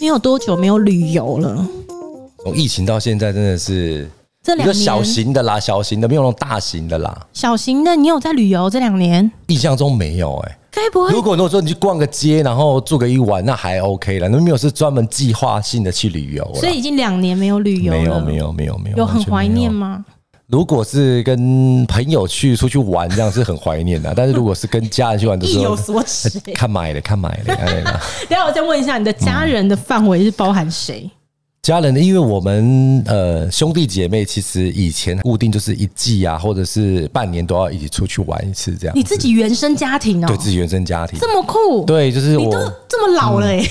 你有多久没有旅游了？从疫情到现在，真的是这两年小型的啦，小型的没有那种大型的啦。小型的，你有在旅游这两年？印象中没有哎、欸。该不会？如果如果说你去逛个街，然后住个一晚，那还 OK 了。那没有是专门计划性的去旅游，所以已经两年没有旅游了。没有没有没有没有，有很怀念吗？如果是跟朋友去出去玩，这样是很怀念的。但是如果是跟家人去玩的时候，意有所指。看买的，看买的。等下我再问一下，你的家人的范围是包含谁？家人呢，因为我们呃兄弟姐妹其实以前固定就是一季啊，或者是半年都要一起出去玩一次这样。你自己原生家庭哦？对，自己原生家庭这么酷？对，就是我你都这么老了哎、欸，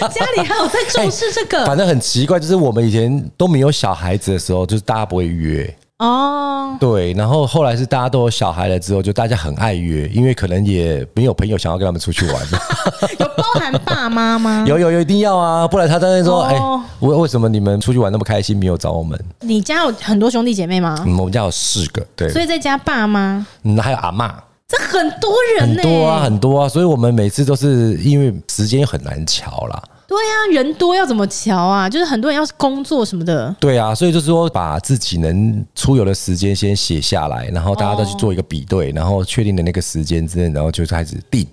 嗯、家里还有在重视这个、欸？反正很奇怪，就是我们以前都没有小孩子的时候，就是大家不会约。哦，对，然后后来是大家都有小孩了之后，就大家很爱约，因为可能也没有朋友想要跟他们出去玩。有包含爸妈吗？有有有，一定要啊，不然他在那说，哎、哦，为、欸、为什么你们出去玩那么开心，没有找我们？你家有很多兄弟姐妹吗？嗯，我们家有四个，对，所以在家爸妈，嗯，还有阿妈，这很多人很多啊，很多啊，所以我们每次都是因为时间很难瞧啦。对呀、啊，人多要怎么调啊？就是很多人要工作什么的。对啊，所以就是说，把自己能出游的时间先写下来，然后大家再去做一个比对，然后确定的那个时间之内，然后就开始定。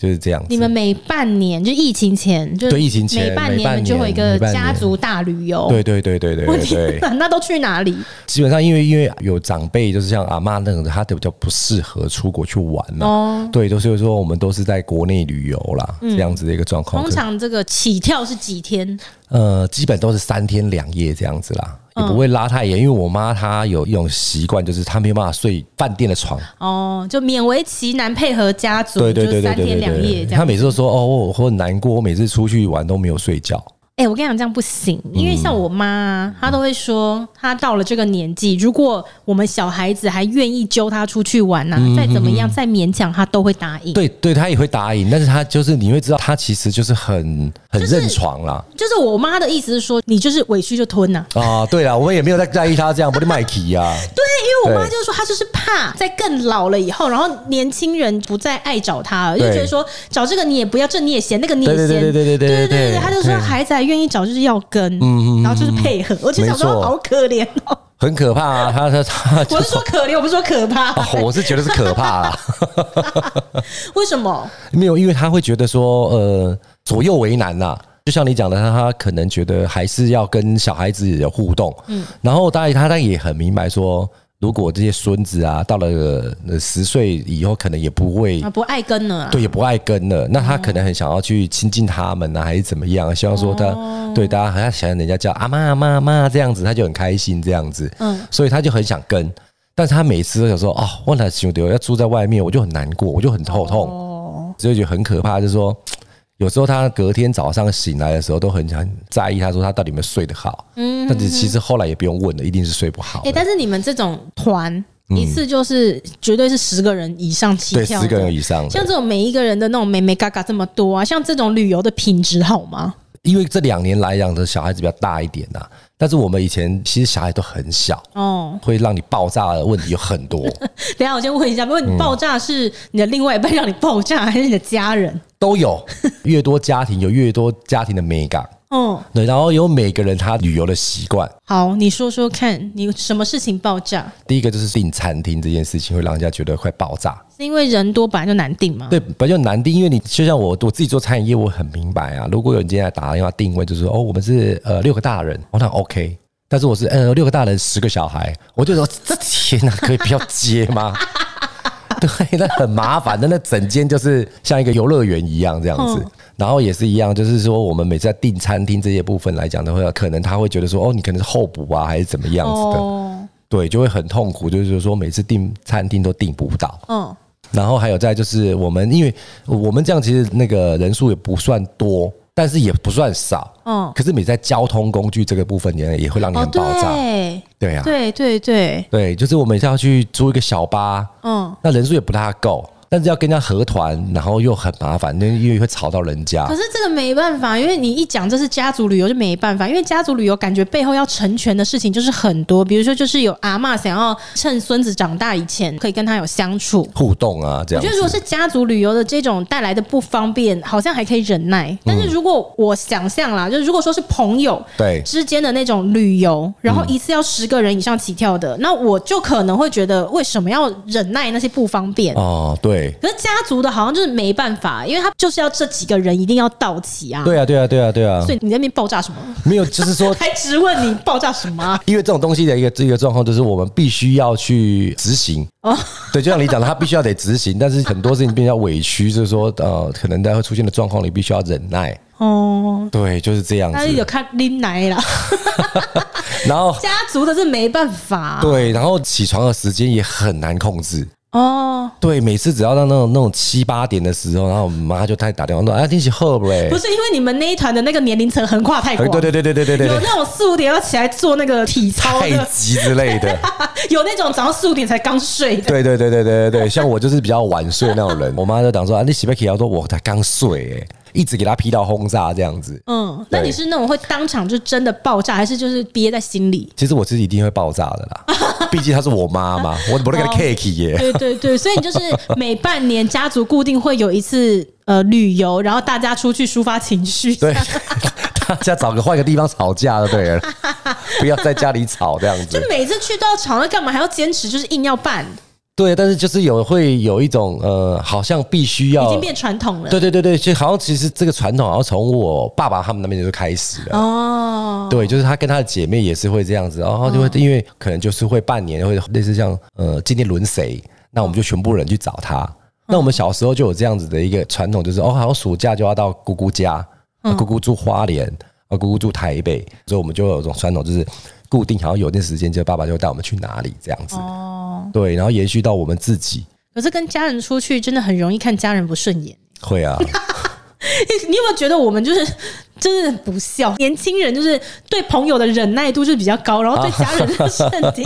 就是这样。你们每半年就疫情前，就对疫情前每半年就会一个家族大旅游。对对对对对。那都去哪里？基本上因为因为有长辈，就是像阿妈那种，他都比较不适合出国去玩了。哦。对，都是说我们都是在国内旅游啦，这样子的一个状况。通常这个起跳是几天？呃，基本都是三天两夜这样子啦。也不会拉太严，因为我妈她有一种习惯，就是她没有办法睡饭店的床。哦，就勉为其难配合家族，对对对对对，三天两夜。她每次都说：“哦，我很难过，我每次出去玩都没有睡觉。”哎、欸，我跟你讲，这样不行，因为像我妈、啊，她都会说，她到了这个年纪，如果我们小孩子还愿意揪她出去玩呐、啊，再怎么样，再勉强，她都会答应。对，对，她也会答应，但是她就是你会知道，她其实就是很很认床啦。就是我妈的意思是说，你就是委屈就吞呐。啊，对啦，我们也没有在在意她这样，不是麦琪呀。对，因为我妈就是说，她就是怕在更老了以后，然后年轻人不再爱找她了，就觉得说找这个你也不要，这你也嫌，那个你也嫌，对对对对对对对对，她就说孩子还愿意找就是要跟，嗯，然后就是配合，我就想说好可怜哦，很可怕啊，他他他，我是说可怜，我不是说可怕，我是觉得是可怕啊，为什么？没有，因为他会觉得说，呃，左右为难呐，就像你讲的，他他可能觉得还是要跟小孩子有互动，嗯，然后当然他他也很明白说。如果这些孙子啊，到了十岁以后，可能也不会不爱跟了，对，也不爱跟了。那他可能很想要去亲近他们呢，还是怎么样？希望说他对大家好像想人家叫阿妈阿妈阿妈这样子，他就很开心这样子。嗯，所以他就很想跟，但是他每次都想说哦，我那兄弟要住在外面，我就很难过，我就很头痛，所以就很可怕，就是说。有时候他隔天早上醒来的时候都很很在意，他说他到底有没有睡得好？嗯，但是其实后来也不用问了，一定是睡不好。哎，但是你们这种团一次就是绝对是十个人以上起跳，对，十个人以上。像这种每一个人的那种美美嘎嘎这么多啊，像这种旅游的品质好吗？因为这两年来养的小孩子比较大一点呐，但是我们以前其实小孩都很小哦，会让你爆炸的问题有很多。等下我先问一下，问你爆炸是你的另外一半让你爆炸，还是你的家人？都有，越多家庭有越多家庭的美感。哦，对，然后有每个人他旅游的习惯。好，你说说看，你什么事情爆炸？第一个就是订餐厅这件事情会让人家觉得快爆炸，是因为人多本来就难订吗？对，本来就难订，因为你就像我我自己做餐饮业，我很明白啊。如果有人今天来打电话定位，就是说哦，我们是呃六个大人，我、哦、那 OK。但是我是呃六个大人十个小孩，我就说这天哪，可以不要接吗？对，那很麻烦的，那整间就是像一个游乐园一样这样子。然后也是一样，就是说我们每次在订餐厅这些部分来讲的话，可能他会觉得说，哦，你可能是候补啊，还是怎么样子的？对，就会很痛苦，就是说每次订餐厅都订不到。嗯。然后还有再就是我们，因为我们这样其实那个人数也不算多。但是也不算少，嗯，可是你在交通工具这个部分也也会让你很爆炸，对，对啊，对对对对，就是我们要去租一个小巴，嗯，那人数也不大够，但是要跟人家合团，然后又很麻烦，那因为会吵到人家。可是这个没办法，因为你一讲这是家族旅游就没办法，因为家族旅游感觉背后要成全的事情就是很多，比如说就是有阿嬷想要趁孙子长大以前可以跟他有相处互动啊，这样。我觉得如果是家族旅游的这种带来的不方便，好像还可以忍耐。但是如果我想象啦，就是如果说是朋友对之间的那种旅游，然后一次要十个人以上起跳的，那我就可能会觉得为什么要忍耐那些不方便哦？对。可是家族的好像就是没办法，因为他就是要这几个人一定要到齐啊。对啊，对啊，对啊，对啊。所以你在那边爆炸什么？没有，就是说 还质问你爆炸什么？因为这种东西的一个这个状况，就是我们必须要去执行。哦，对，就像你讲的，他必须要得执行，但是很多事情比较委屈，就是说呃，可能在会出现的状况，你必须要忍耐。哦，对，就是这样子。但是有看拎奶了，然后家族的是没办法。对，然后起床的时间也很难控制。哦，对，每次只要到那种那种七八点的时候，然后我妈就太打电话说：“哎，天气热不嘞？”不是因为你们那一团的那个年龄层横跨太广，对对对对对对对，有那种四五点要起来做那个体操、太极之类的，有那种早上四五点才刚睡的。对对对对对对对，像我就是比较晚睡那种人，我妈就讲说：“啊，你洗不起要？”说：“我才刚睡。”哎。一直给他批到轰炸这样子，嗯，那你是那种会当场就真的爆炸，还是就是憋在心里？其实我自己一定会爆炸的啦，毕竟她是我妈嘛，我我都给她 cake 耶。对对对，所以你就是每半年家族固定会有一次呃旅游，然后大家出去抒发情绪，对，大家找个换个地方吵架就对了，不要在家里吵这样子。就每次去都要吵，那干嘛还要坚持？就是硬要办。对，但是就是有会有一种呃，好像必须要已经变传统了。对对对对，就好像其实这个传统好像从我爸爸他们那边就开始了。哦，对，就是他跟他的姐妹也是会这样子，然后就会因为可能就是会半年会类似像呃，今天轮谁，那我们就全部人去找他。那我们小时候就有这样子的一个传统，就是哦，好像暑假就要到姑姑家，姑姑住花莲，啊，姑姑住台北，所以我们就有一种传统，就是。固定好像有段时间，就爸爸就会带我们去哪里这样子。哦，对，然后延续到我们自己。可是跟家人出去，真的很容易看家人不顺眼。会啊。你有没有觉得我们就是？真的不孝，年轻人就是对朋友的忍耐度就是比较高，然后对家人的甚低。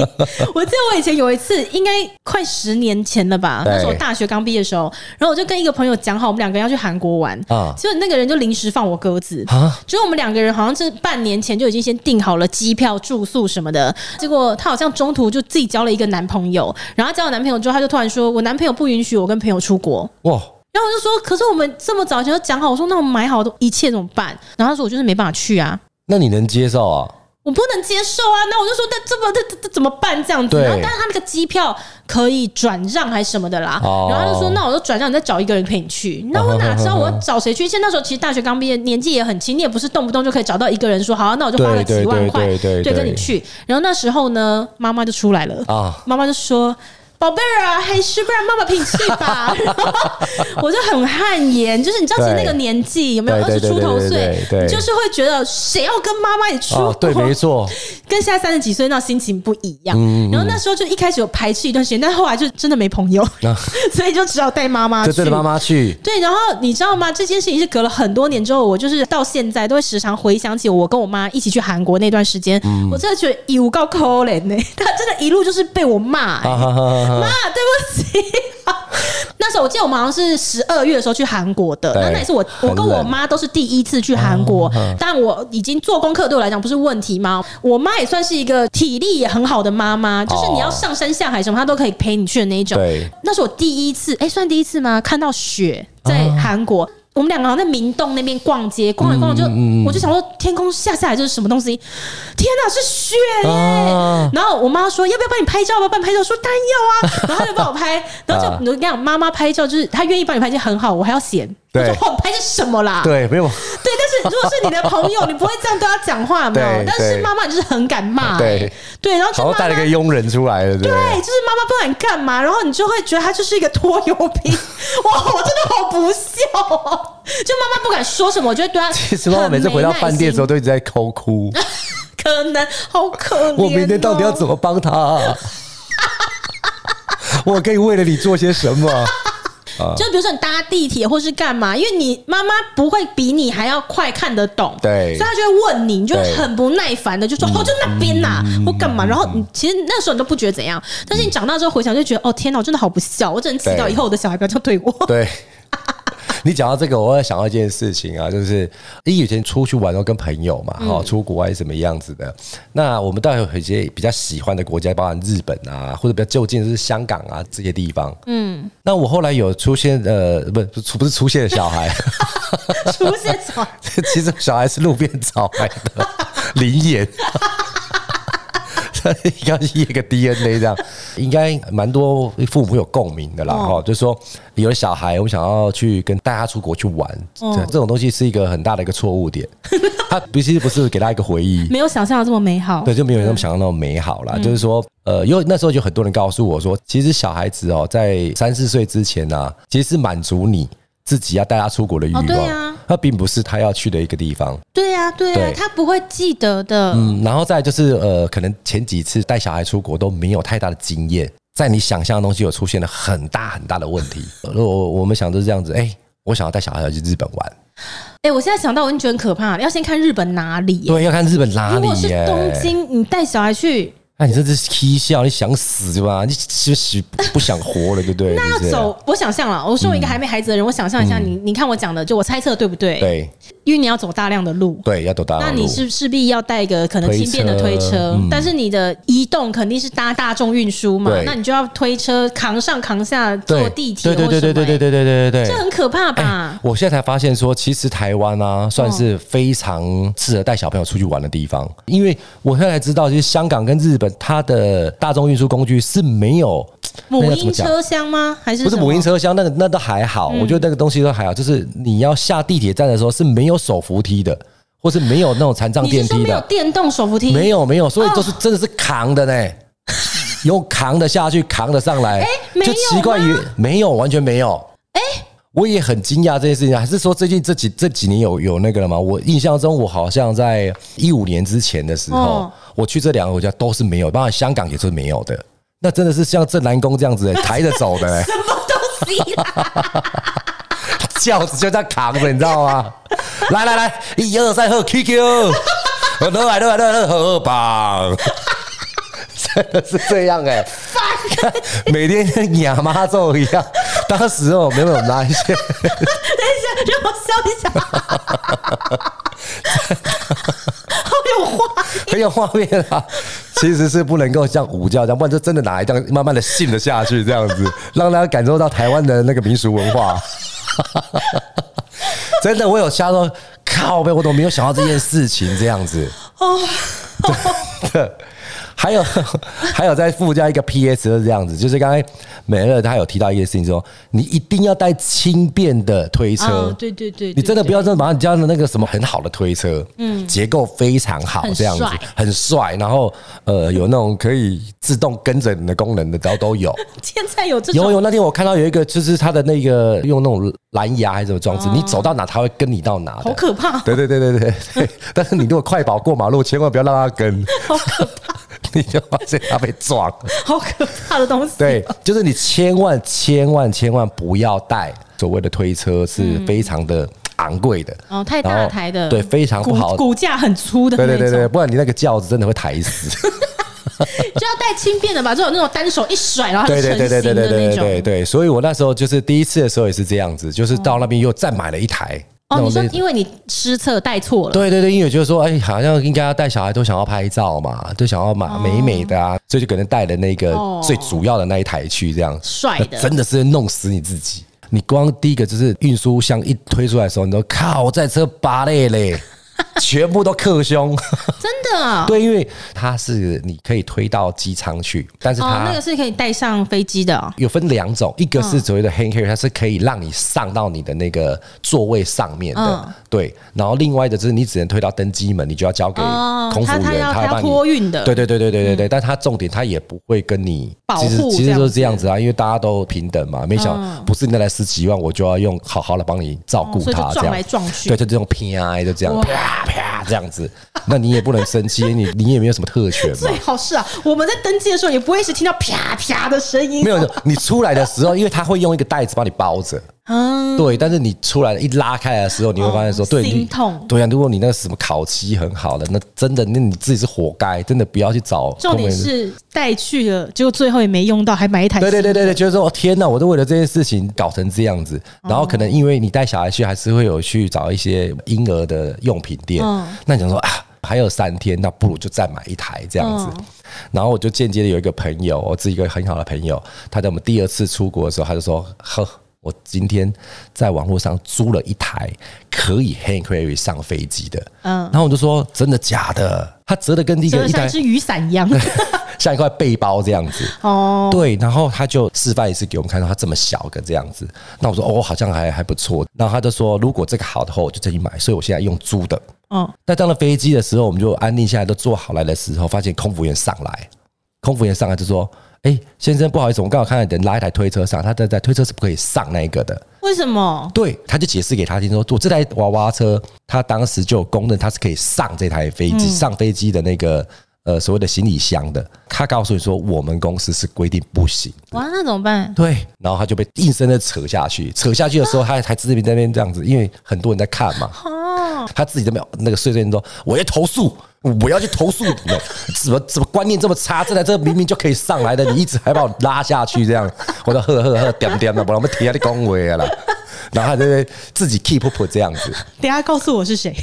我记得我以前有一次，应该快十年前了吧，那时候我大学刚毕业的时候，然后我就跟一个朋友讲好，我们两个人要去韩国玩。啊，结果那个人就临时放我鸽子。啊，就是我们两个人好像是半年前就已经先订好了机票、住宿什么的，结果他好像中途就自己交了一个男朋友，然后交了男朋友之后，他就突然说我男朋友不允许我跟朋友出国。哇。然后我就说，可是我们这么早前就讲好，我说那我们买好的一切怎么办？然后他说我就是没办法去啊。那你能接受啊？我不能接受啊。那我就说，那这么这这怎么办？这样子。然后但是他那个机票可以转让还是什么的啦。然后他就说，那我就转让，你再找一个人陪你去。那我哪知道我要 找谁去？现在那时候其实大学刚毕业，年纪也很轻，你也不是动不动就可以找到一个人说好，那我就花了几万块对跟你去。然后那时候呢，妈妈就出来了啊，妈妈就说。宝贝儿啊，还是不然妈妈陪你去吧。我就很汗颜，就是你知道，其实那个年纪有没有二十出头岁，就是会觉得谁要跟妈妈一起出国？对，没错，跟现在三十几岁那心情不一样。然后那时候就一开始有排斥一段时间，但后来就真的没朋友，所以就只好带妈妈去。带妈妈去。对，然后你知道吗？这件事情是隔了很多年之后，我就是到现在都会时常回想起我跟我妈一起去韩国那段时间。我真的觉得有够可怜呢，她真的一路就是被我骂。妈，对不起。那时候我记得我们好像是十二月的时候去韩国的，那那也是我我跟我妈都是第一次去韩国，但我已经做功课对我来讲不是问题吗？我妈也算是一个体力也很好的妈妈，就是你要上山下海什么，她都可以陪你去的那一种。那是我第一次，哎，算第一次吗？看到雪在韩国。我们两个好像在明洞那边逛街，逛一逛就，我就想说，天空下下来就是什么东西？天哪，是雪耶！然后我妈说，要不要帮你拍照？要不要帮你拍照？说当然要啊！然后她就帮我拍，然后就你跟你讲，妈妈拍照就是她愿意帮你拍就很好，我还要嫌。对，我说拍的什么啦？对，没有。对，如果是你的朋友，你不会这样对他讲话，没有。但是妈妈就是很敢骂，对对，然后就带了个佣人出来了，对，就是妈妈不敢干嘛，然后你就会觉得他就是一个拖油瓶。哇，我真的好不孝哦！就妈妈不敢说什么，我就会对他。其实妈妈每次回到饭店的时候都一直在抠哭，可能好可怜。我明天到底要怎么帮他？我可以为了你做些什么？就比如说你搭地铁或是干嘛，因为你妈妈不会比你还要快看得懂，对，所以她就会问你，你就很不耐烦的就说哦，就那边呐，或干嘛，然后你其实那时候你都不觉得怎样，但是你长大之后回想就觉得哦天哪，我真的好不孝，我只能祈祷以后我的小孩不要这样对我。对。你讲到这个，我会想到一件事情啊，就是你以前出去玩都跟朋友嘛，哈，出国是什么样子的？那我们当然有一些比较喜欢的国家，包含日本啊，或者比较就近的是香港啊这些地方。嗯，那我后来有出现呃，不出不是 出现小孩，出现小孩，其实小孩是路边找来的，林演。应该是一个 DNA 这样，应该蛮多父母有共鸣的啦。哈，就是说有了小孩，我们想要去跟带他出国去玩，这种东西是一个很大的一个错误点。他其实不是给他一个回忆，没有想象的这么美好。对，就没有那么想象那么美好啦。就是说，呃，因为那时候就很多人告诉我说，其实小孩子哦，在三四岁之前呢，其实是满足你自己要带他出国的欲望。那并不是他要去的一个地方。对呀，对呀，他不会记得的。嗯，然后再就是呃，可能前几次带小孩出国都没有太大的经验，在你想象的东西有出现了很大很大的问题。我我们想的是这样子，哎，我想要带小孩要去日本玩。哎，我现在想到我就觉得很可怕，要先看日本哪里？对，要看日本哪里？如果是东京，你带小孩去。那、啊、你这是嬉笑，你想死对吧？你是不是不想活了，对不对？那要走，我想象了。我说我一个还没孩子的人，我想象一下，你你看我讲的，就我猜测对不对？对，因为你要走大量的路，对，要走大量的路。那你是势必要带一个可能轻便的推车，但是你的移动肯定是搭大众运输嘛？那你就要推车扛上扛下，坐地铁，对对对对对对对对对对，这很可怕吧？我现在才发现说，其实台湾啊，算是非常适合带小朋友出去玩的地方，因为我现在才知道，其实香港跟日本它的。大众运输工具是没有 母婴车厢吗？还是不是母婴车厢？那个那都还好，我觉得那个东西都还好。就是你要下地铁站的时候是没有手扶梯的，或是没有那种残障电梯的，没有电动手扶梯，没有没有，所以都是真的是扛的呢，用扛的下去，扛的上来，就奇怪于没有，完全没有。哎，我也很惊讶这件事情，还是说最近这几这几年有有那个了吗？我印象中，我好像在一五年之前的时候。我去这两个国家都是没有，包括香港也是没有的。那真的是像镇澜宫这样子 抬着走的，什么东西？啊轿子就这样扛着，你知道吗？来来来，一二三，喝 QQ，来来来来，喝棒，真的 是这样哎，每天跟哑妈咒一样。当时哦，没有拿一些，等一下，让我笑一下。好有画面，很有画面啊！其实是不能够像午觉这样，不然就真的拿一张慢慢的信了下去，这样子让大家感受到台湾的那个民俗文化。真的，我有瞎说，靠呗，我都没有想到这件事情这样子。哦，对。还有还有，再附加一个 PS 是这样子，就是刚才美乐他有提到一件事情，说你一定要带轻便的推车，对对对，你真的不要真的把你家的那个什么很好的推车，嗯，结构非常好这样子，很帅，然后呃有那种可以自动跟着你的功能的，都都有。现在有这种？有有，那天我看到有一个，就是他的那个用那种蓝牙还是什么装置，你走到哪他会跟你到哪，好可怕。对对对对对对，但是你如果快跑过马路，千万不要让他跟，好可怕。你就发现他被撞，好可怕的东西。对，就是你千万千万千万不要带所谓的推车，是非常的昂贵的哦，太大台的，对，非常不好，骨架很粗的，对对对对，不然你那个轿子真的会抬死。就要带轻便的吧，就有那种单手一甩，然后。对对对对对对对对，所以我那时候就是第一次的时候也是这样子，就是到那边又再买了一台。哦，你说因为你失策带错了？对对对，因为就是说，哎，好像应该要带小孩都想要拍照嘛，都想要嘛美美的啊，所以就可能带了那个最主要的那一台去，这样帅的，真的是弄死你自己。你光第一个就是运输箱一推出来的时候，你都靠，在车拔累嘞。全部都克胸，真的啊？对，因为它是你可以推到机舱去，但是它、哦、那个是可以带上飞机的、哦。有分两种，一个是所谓的 hand carry，它是可以让你上到你的那个座位上面的，嗯、对。然后另外的就是你只能推到登机门，你就要交给空服员，他他要托运的。对对对对对对对，嗯、但它重点它也不会跟你保护，其实其实都是这样子啊，因为大家都平等嘛。没想不是你那来十几万，我就要用好好的帮你照顾他，这样撞来撞去，对，就这种偏爱就这样。啪啪啪这样子，那你也不能生气，你你也没有什么特权嘛。最好是啊，我们在登机的时候也不会是听到啪啪的声音。没有，你出来的时候，因为他会用一个袋子帮你包着。嗯，对，但是你出来一拉开的时候，你会发现说，对，心痛。对啊，如果你那个什么烤漆很好的，那真的，那你自己是活该，真的不要去找。重点是带去了，结果最后也没用到，还买一台。对对对对对，就是说，天哪，我都为了这件事情搞成这样子。然后可能因为你带小孩去，还是会有去找一些婴儿的用品店。那你想说啊，还有三天，那不如就再买一台这样子。然后我就间接的有一个朋友，我自己一个很好的朋友，他在我们第二次出国的时候，他就说，呵。我今天在网络上租了一台可以 hand carry 上飞机的，嗯，然后我就说真的假的？它折的跟第一个一台是雨伞一样，像一块背包这样子哦。对，然后他就示范一次给我们看到它这么小个这样子。那我说哦，好像还还不错。然后他就说如果这个好的话，我就自己买。所以我现在用租的。嗯，那上了飞机的时候，我们就安定下来都坐好来的时候，发现空服员上来，空服员上来就说。哎、欸，先生，不好意思，我刚好看到人拉一台推车上，他在在推车是不可以上那个的。为什么？对，他就解释给他听说，我这台娃娃车，他当时就有公认他是可以上这台飞机，上飞机的那个呃所谓的行李箱的。他告诉你说，我们公司是规定不行。哇，那怎么办？对，然后他就被硬生的扯下去，扯下去的时候，他还自己在那边这样子，因为很多人在看嘛。哦，他自己在那边那个碎碎念说，我要投诉。我要去投诉你们，怎么怎么观念这么差？这台车明明就可以上来的，你一直还把我拉下去，这样，我说呵呵呵，点点了，不然我们停下来恭维了。然后他就会自己 keep up 这样子。等下告诉我是谁。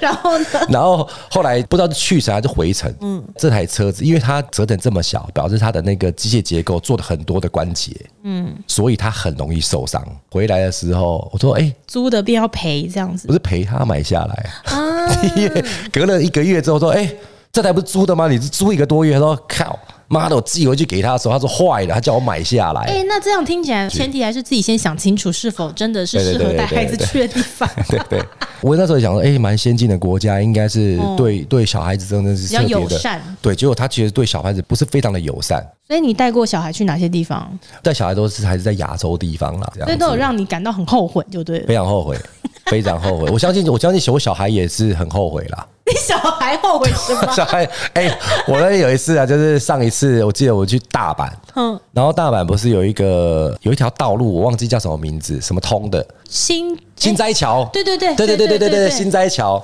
然后呢？然后后来不知道是去程还是回程。嗯，这台车子因为它折腾这么小，表示它的那个机械结构做了很多的关节。嗯，所以它很容易受伤。回来的时候，我说：“哎，租的便要赔这样子。”不是赔他买下来啊。隔了一个月之后说：“哎，这台不是租的吗？你是租一个多月。”他说：“靠。”妈的！我寄回去给他的时候，他说坏了，他叫我买下来。哎，那这样听起来，前提还是自己先想清楚，是否真的是适合带孩子去的地方。对对，对，我那时候想说，哎，蛮先进的国家，应该是对对小孩子真的是特别的友善。对，结果他其实对小孩子不是非常的友善。所以你带过小孩去哪些地方？带小孩都是还是在亚洲地方啦，所以都有让你感到很后悔，就对了。非常后悔，非常后悔。我相信，我相信我小孩也是很后悔啦。你小孩后悔什么？小孩哎、欸，我那有一次啊，就是上一次，我记得我去大阪，嗯，然后大阪不是有一个有一条道路，我忘记叫什么名字，什么通的新新斋桥，对对对对对对对对对新斋桥。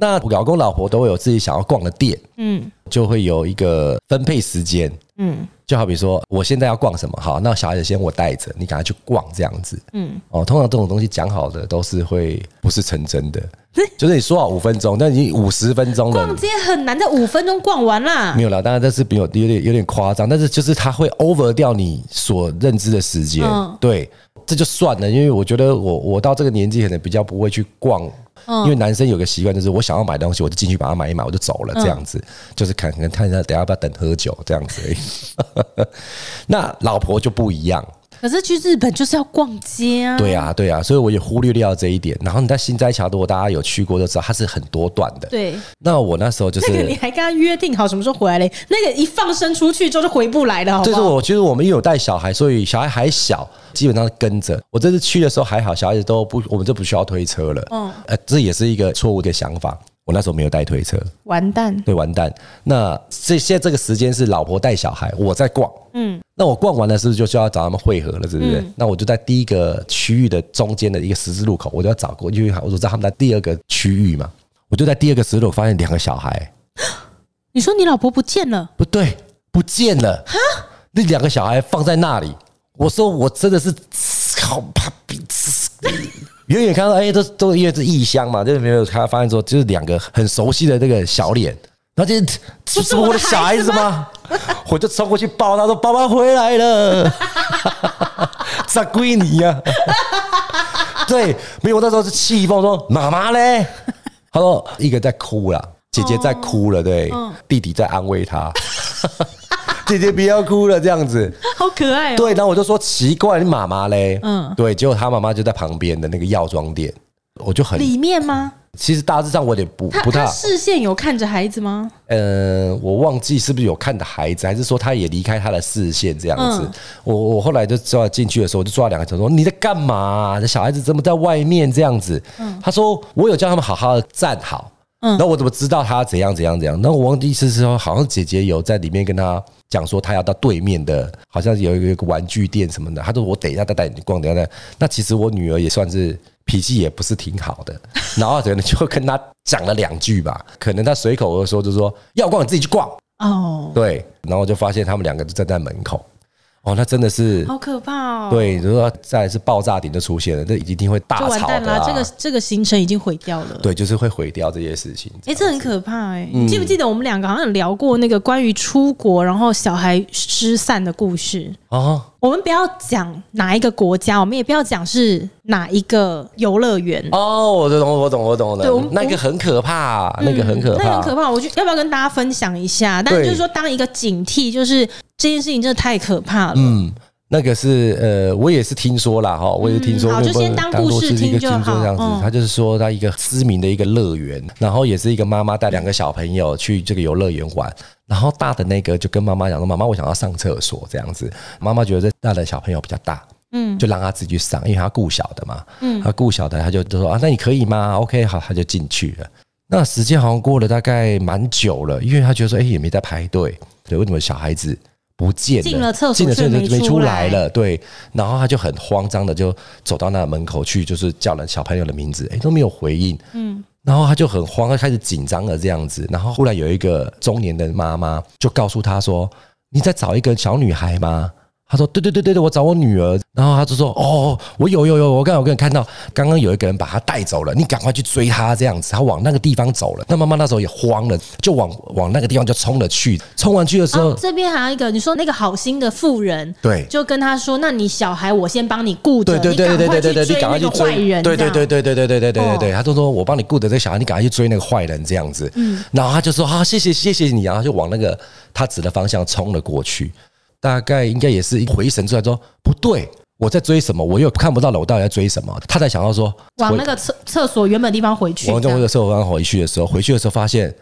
那老公老婆都会有自己想要逛的店，嗯，就会有一个分配时间，嗯。就好比说，我现在要逛什么？好，那小孩子先我带着，你赶快去逛这样子。嗯，哦，通常这种东西讲好的都是会不是成真的，就是你说好五分钟，但已经五十分钟了。逛街很难在五分钟逛完啦。没有啦，当然这是比较有点有点夸张，但是就是他会 over 掉你所认知的时间。对，这就算了，因为我觉得我我到这个年纪可能比较不会去逛。因为男生有个习惯，就是我想要买东西，我就进去把它买一买，我就走了，这样子，就是看看看一下，等下要不要等喝酒这样子而已。那老婆就不一样。可是去日本就是要逛街啊！对啊，对啊，所以我也忽略掉这一点。然后你在新斋桥，如果大家有去过，就知道它是很多段的。对。那我那时候就是，那个你还跟他约定好什么时候回来嘞？那个一放生出去之后就回不来了，好不好？就是我，其实我们因为有带小孩，所以小孩还小，基本上是跟着。我这次去的时候还好，小孩子都不，我们就不需要推车了。嗯。呃，这也是一个错误的想法。我那时候没有带推车，完蛋。对，完蛋。那这现在这个时间是老婆带小孩，我在逛。嗯。那我逛完了，是不是就需要找他们汇合了？是不是？嗯、那我就在第一个区域的中间的一个十字路口，我就要找过，因为我说在他们在第二个区域嘛，我就在第二个十字路口发现两个小孩。你说你老婆不见了？不对，不见了。哈？那两个小孩放在那里。我说我真的是好怕彼此。远远看到，哎，都都因为是异乡嘛，就是没有看到发现说，就是两个很熟悉的那个小脸，然后就这是我的小孩子吗？我就冲过去抱他，说：“爸爸回来了，咋归你呀？”对，没有，那时候是气疯，说：“妈妈嘞？”他说：“一个在哭了，姐姐在哭了，对，弟弟在安慰他。”姐姐不要哭了，这样子 好可爱哦。对，然后我就说奇怪，你妈妈嘞？嗯，对，结果他妈妈就在旁边的那个药妆店，我就很里面吗？其实大致上我有点不不太。视线有看着孩子吗？呃，我忘记是不是有看着孩子，还是说他也离开他的视线这样子。嗯、我我后来就抓进去的时候，我就抓两个头说：“你在干嘛？这小孩子怎么在外面这样子？”嗯、他说：“我有叫他们好好的站好。”嗯，那我怎么知道他怎样怎样怎样？那我忘记是说，好像姐姐有在里面跟他讲说，他要到对面的，好像有一个玩具店什么的。他说：“我等一下再带你逛。”等一下，那其实我女儿也算是。脾气也不是挺好的，然后可能就跟他讲了两句吧，可能他随口而说，就说要逛你自己去逛哦，对，然后就发现他们两个就站在门口。哦，那真的是好可怕哦！对，如果再来是爆炸点就出现了，这一定会大吵的、啊。这个这个行程已经毁掉了。对，就是会毁掉这些事情。哎、欸，这很可怕哎、欸！你记不记得我们两个好像有聊过那个关于出国然后小孩失散的故事啊？哦、我们不要讲哪一个国家，我们也不要讲是哪一个游乐园。哦，我懂，我懂，我懂了。对，那个很可怕，那个很可怕，那个很可怕。我就要不要跟大家分享一下？但是就是说，当一个警惕，就是。这件事情真的太可怕了。嗯，那个是呃，我也是听说了哈，我也是听说。好，就先当故事听就好。这样子，他就是说，他一个知名的一个乐园，然后也是一个妈妈带两个小朋友去这个游乐园玩，然后大的那个就跟妈妈讲说：“妈妈，我想要上厕所。”这样子，妈妈觉得这大的小朋友比较大，嗯，就让他自己去上，因为他顾小的嘛，嗯，他顾小的，他就就说：“啊，那你可以吗？”OK，好，他就进去了。那时间好像过了大概蛮久了，因为他觉得说：“哎，也没在排队，对，为什么小孩子？”不见了，进了厕所，进了厕所没出来了。对，然后他就很慌张的就走到那门口去，就是叫了小朋友的名字，哎，都没有回应。嗯，然后他就很慌，他开始紧张了这样子。然后忽然有一个中年的妈妈就告诉他说：“你在找一个小女孩吗？”他说：“对对对对对，我找我女儿。”然后他就说：“哦，我有有有，我刚刚有跟你看到，刚刚有一个人把她带走了，你赶快去追她。”这样子，他往那个地方走了。那妈妈那时候也慌了，就往往那个地方就冲了去。冲完去的时候，这边还有一个，你说那个好心的妇人，对，就跟他说：“那你小孩我先帮你顾着，对对对对对对对，你赶快去追坏人。”对对对对对对对对对对对，他就说：“我帮你顾着这小孩，你赶快去追那个坏人。”这样子，嗯，然后他就说：“好，谢谢谢谢你。”然后就往那个他指的方向冲了过去。大概应该也是一回神出来说不对，我在追什么？我又看不到了，我到底在追什么？他在想到说往那个厕厕所原本地方回去。往那个厕所方回去的时候，回去的时候发现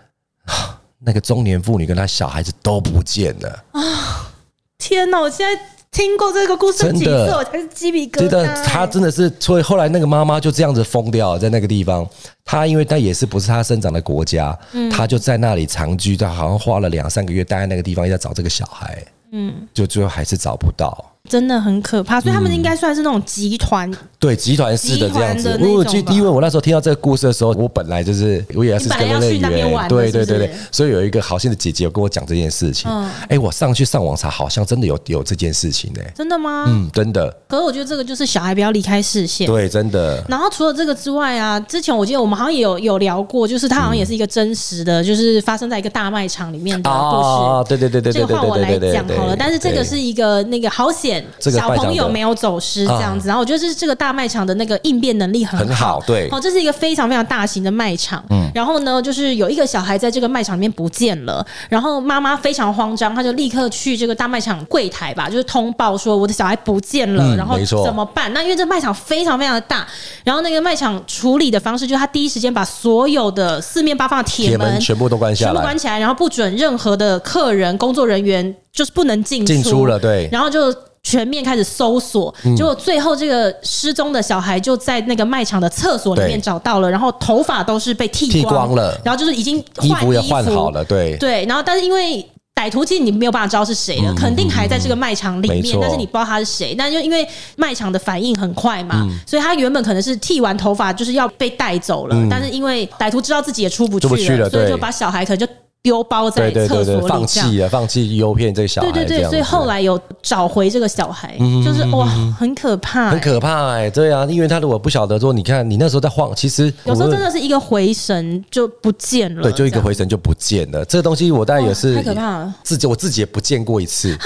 那个中年妇女跟她小孩子都不见了啊！天哪！我现在听过这个故事几次，我才是鸡皮疙瘩。真的，他真的是，所以后来那个妈妈就这样子疯掉了，在那个地方。他因为他也是不是他生长的国家，他就在那里长居，他好像花了两三个月待在那个地方，在找这个小孩。嗯，就最后还是找不到。真的很可怕，所以他们应该算是那种集团，对集团式的这样子。因为就因为我那时候听到这个故事的时候，我本来就是我也是跟乐园，对对对对，所以有一个好心的姐姐有跟我讲这件事情。哎，我上去上网查，好像真的有有这件事情呢。真的吗？嗯，真的。可是我觉得这个就是小孩不要离开视线，对，真的。然后除了这个之外啊，之前我记得我们好像也有有聊过，就是它好像也是一个真实的，就是发生在一个大卖场里面的故事。啊，对对对对对，这个换我来讲好了。但是这个是一个那个好险。小朋友没有走失这样子，然后我觉得这是这个大卖场的那个应变能力很好，很好，对，哦，这是一个非常非常大型的卖场，嗯，然后呢，就是有一个小孩在这个卖场里面不见了，然后妈妈非常慌张，她就立刻去这个大卖场柜台吧，就是通报说我的小孩不见了，然后怎么办？那因为这卖场非常非常的大，然后那个卖场处理的方式就是他第一时间把所有的四面八方的铁门全部都关下来，全部关起来，然后不准任何的客人、工作人员就是不能进进出了，对，然后就。全面开始搜索，结果最后这个失踪的小孩就在那个卖场的厕所里面找到了，然后头发都是被剃光。了，然后就是已经换衣服也换好了，对。对，然后但是因为歹徒其实你没有办法知道是谁的，肯定还在这个卖场里面，但是你不知道他是谁，但就因为卖场的反应很快嘛，所以他原本可能是剃完头发就是要被带走了，但是因为歹徒知道自己也出不去了，所以就把小孩可能就。丢包在厕所里，放弃了，放弃诱骗这个小孩。对对对，所以后来有找回这个小孩，就是哇，很可怕，很可怕哎，对啊，因为他如果不晓得说，你看你那时候在晃，其实有时候真的是一个回神就不见了，对，就一个回神就不见了。这个东西我大概也是太可怕了，自己我自己也不见过一次啊。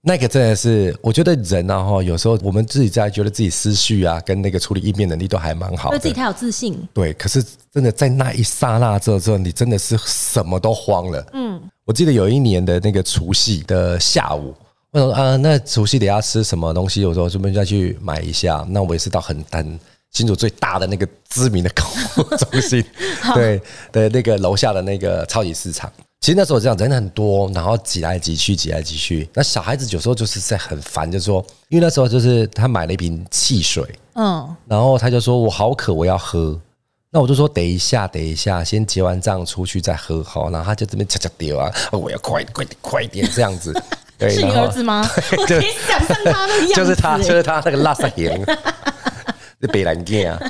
那个真的是，我觉得人啊哈，有时候我们自己在觉得自己思绪啊，跟那个处理应变能力都还蛮好的，对自己太有自信。对，可是真的在那一刹那之后之后，你真的是什么都慌了。嗯，我记得有一年的那个除夕的下午，我说啊，那除夕得要吃什么东西？我说顺便再去买一下。那我也是到很很新竹最大的那个知名的购物中心，对的那个楼下的那个超级市场。其实那时候这样人很多，然后挤来挤去，挤来挤去。那小孩子有时候就是在很烦，就说，因为那时候就是他买了一瓶汽水，嗯，然后他就说我好渴，我要喝。那我就说等一下，等一下，先结完账出去再喝好。然后他就这边恰恰丢啊，我要快快点快点这样子。对，是你儿子吗？我可以想象他的样子，就是他，就是他那个拉萨型，是北兰店啊。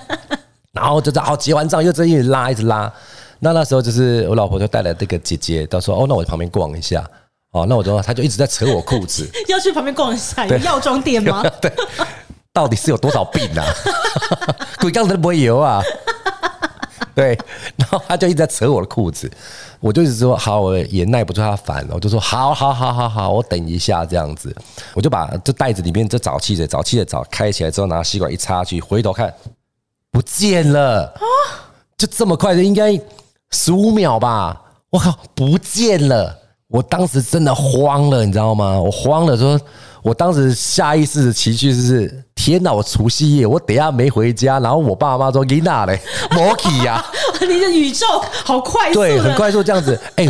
然后就好结完账又这一直拉一直拉。那那时候就是我老婆就带了这个姐姐，到时候哦，那我去旁边逛一下。哦，那我就她就一直在扯我裤子，要去旁边逛一下，有药妆店吗？对，到底是有多少病啊？鬼刚才都不会游啊。对，然后她就一直在扯我的裤子，我就一直说好，我也耐不住她烦了，我就说好好好好好，我等一下这样子，我就把这袋子里面这找汽水，找汽水找开起来之后，拿吸管一插去，回头看不见了，就这么快的，应该十五秒吧，我靠，不见了，我当时真的慌了，你知道吗？我慌了，说。我当时下意识的情绪是：天哪！我除夕夜，我等下没回家，然后我爸妈说：“你哪嘞？摩奇呀！”你的宇宙好快速，对，很快速这样子。哎，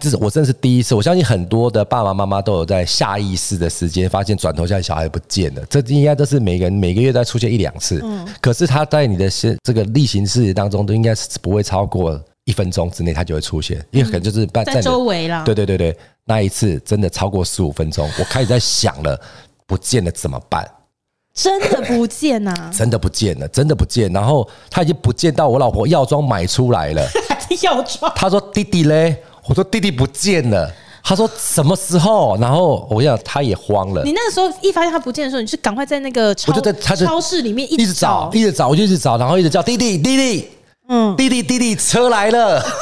这是我真的是第一次。我相信很多的爸爸妈妈都有在下意识的时间发现转头下小孩不见了，这应该都是每个人每个月都在出现一两次。嗯，可是他在你的这个例行事当中都应该是不会超过一分钟之内，他就会出现，因为可能就是在周围了。对对对对。那一次真的超过十五分钟，我开始在想了，不见了怎么办？真的不见呐！真的不见了，真的不见。然后他已经不见到我老婆药妆买出来了，药妆。他说弟弟嘞，我说弟弟不见了。他说什么时候？然后我想他也慌了。你那个时候一发现他不见的时候，你是赶快在那个超我就在他超市里面一直找，一直找，我就一直找，然后一直叫弟弟弟弟，嗯，弟弟弟弟车来了。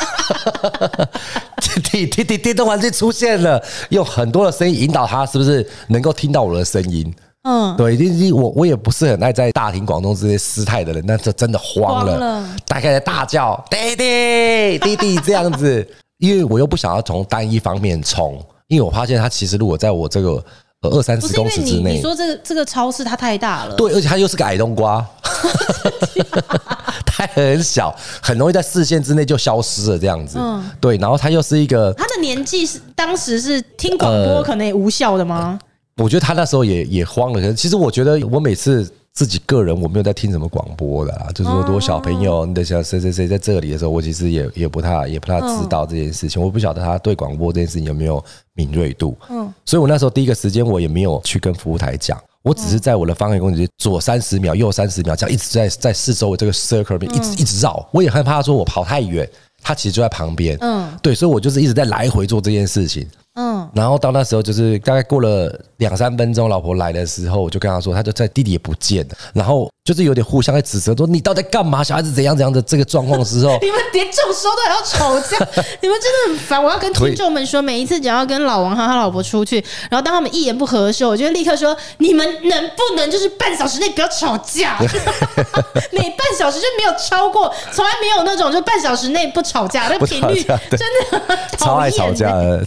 弟弟弟弟电动玩具出现了，用很多的声音引导他，是不是能够听到我的声音？嗯，对，弟弟，我我也不是很爱在大庭广众之间失态的人，那这真的慌了，大概在大叫弟弟弟弟这样子，因为我又不想要从单一方面冲，因为我发现他其实如果在我这个二三十公尺之内，你说这个这个超市它太大了，对，而且它又是个矮冬瓜。它很小，很容易在视线之内就消失了，这样子。嗯，对。然后它又是一个，他的年纪是当时是听广播可能也无效的吗？我觉得他那时候也也慌了。可是其实我觉得我每次自己个人我没有在听什么广播的啦，就是说多小朋友，你的小谁谁谁在这里的时候，我其实也也不太也不太知道这件事情。我不晓得他对广播这件事情有没有敏锐度。嗯，所以我那时候第一个时间我也没有去跟服务台讲。我只是在我的方圆公里左三十秒，右三十秒，这样一直在在四周围这个 circle 里面一直一直绕。我也害怕说我跑太远，他其实就在旁边。嗯，对，所以我就是一直在来回做这件事情。嗯，然后到那时候就是大概过了两三分钟，老婆来的时候，我就跟她说，她就在弟弟也不见了，然后就是有点互相在指责，说你到底干嘛？小孩子怎样怎样的这个状况的时候，你们连这种时候都还要吵架，你们真的很烦。我要跟听众们说，每一次只要跟老王和他老婆出去，然后当他们一言不合的时候，我就立刻说，你们能不能就是半小时内不要吵架？每半小时就没有超过，从来没有那种就半小时内不吵架，的频率真的超爱吵架的。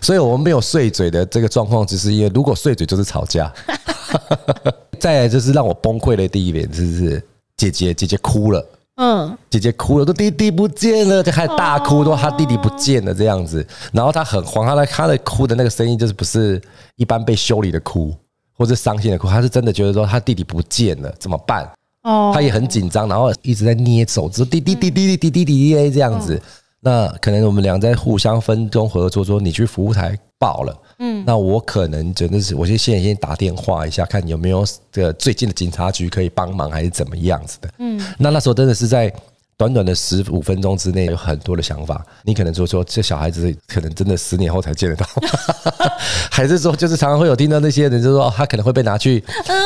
所以我们没有碎嘴的这个状况，只是因为如果碎嘴就是吵架。再来就是让我崩溃的第一点，就是？姐姐姐姐哭了，嗯，姐姐哭了，说弟弟不见了，就开始大哭，说他弟弟不见了这样子。然后他很慌，他的他的哭的那个声音就是不是一般被修理的哭，或者伤心的哭，他是真的觉得说他弟弟不见了怎么办？哦，他也很紧张，然后一直在捏手指，弟弟弟弟弟弟弟弟这样子。那可能我们俩在互相分工合作，说你去服务台报了，嗯，那我可能真的是，我就先先打电话一下，看有没有这个最近的警察局可以帮忙，还是怎么样子的，嗯，那那时候真的是在。短短的十五分钟之内有很多的想法，你可能说说这小孩子可能真的十年后才见得到，还是说就是常常会有听到那些人就说他可能会被拿去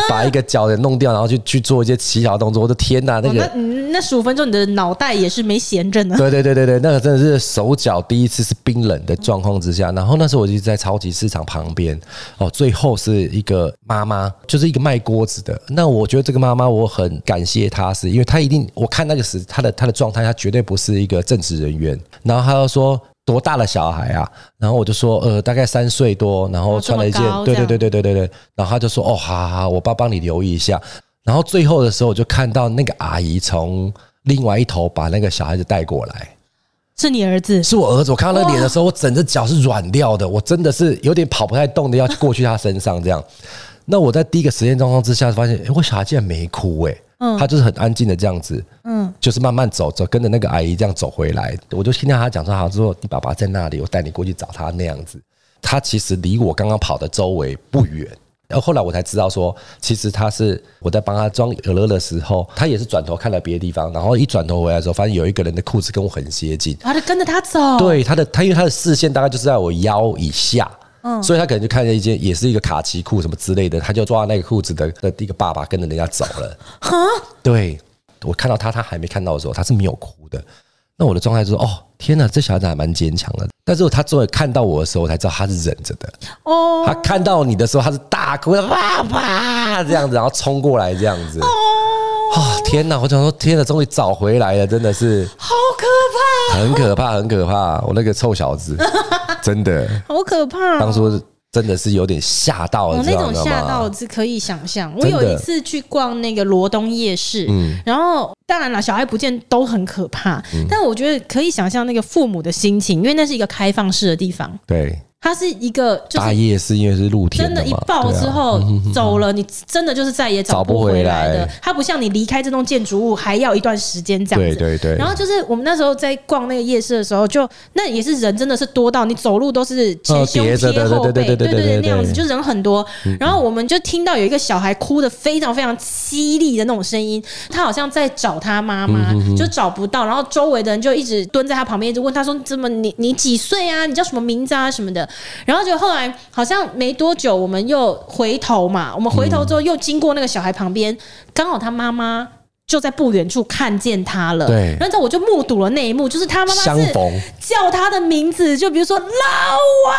把一个脚给弄掉，然后去去做一些奇巧动作。我的天哪，那个那那十五分钟你的脑袋也是没闲着呢。对对对对对，那个真的是手脚第一次是冰冷的状况之下，然后那时候我就在超级市场旁边哦，最后是一个妈妈，就是一个卖锅子的。那我觉得这个妈妈我很感谢她，是因为她一定我看那个时她的她。的状态，他绝对不是一个正职人员。然后他又说多大的小孩啊？然后我就说呃，大概三岁多。然后穿了一件，对对对对对对对。然后他就说哦，好好好，我爸帮你留意一下。然后最后的时候，我就看到那个阿姨从另外一头把那个小孩子带过来。是你儿子？是我儿子。我看到那个脸的时候，我整只脚是软掉的，我真的是有点跑不太动的，要去过去他身上这样。那我在第一个实验状况之下，发现，哎，我小孩竟然没哭，哎，嗯，他就是很安静的这样子，嗯，就是慢慢走走，跟着那个阿姨这样走回来。我就听到他讲说，好，之后你爸爸在那里，我带你过去找他那样子。他其实离我刚刚跑的周围不远。然后后来我才知道说，其实他是我在帮他装可乐的时候，他也是转头看了别的地方，然后一转头回来的时候，发现有一个人的裤子跟我很接近，他就跟着他走。对，他的他因为他的视线大概就是在我腰以下，嗯，所以他可能就看见一件也是一个卡其裤什么之类的，他就抓那个裤子的的一个爸爸跟着人家走了。哈，对，我看到他，他还没看到的时候，他是没有哭的。那我的状态就是哦，天哪，这小孩子还蛮坚强的。但是他终于看到我的时候，我才知道他是忍着的。哦，他看到你的时候，他是大哭的，爸爸这样子，然后冲过来这样子。哦，哦，天哪！我想说，天哪，终于找回来了，真的是好可怕，很可怕，很可怕。我那个臭小子，真的好可怕。当初。真的是有点吓到了，我那种吓到是可以想象。我有一次去逛那个罗东夜市，嗯，然后当然了，小孩不见都很可怕，但我觉得可以想象那个父母的心情，因为那是一个开放式的地方，对。它是一个大夜市，因为是露天，真的，一爆之后走了，你真的就是再也找不回来的。它不像你离开这栋建筑物还要一段时间这样子。对对对。然后就是我们那时候在逛那个夜市的时候，就那也是人真的是多到你走路都是前胸贴后背，对对对那样子，就人很多。然后我们就听到有一个小孩哭的非常非常凄厉的那种声音，他好像在找他妈妈，就找不到。然后周围的人就一直蹲在他旁边，一直问他说：“怎么你你几岁啊？你叫什么名字啊？什么的。”然后就后来好像没多久，我们又回头嘛。我们回头之后又经过那个小孩旁边，刚好他妈妈就在不远处看见他了。对，然后我就目睹了那一幕，就是他妈妈是叫他的名字，就比如说老王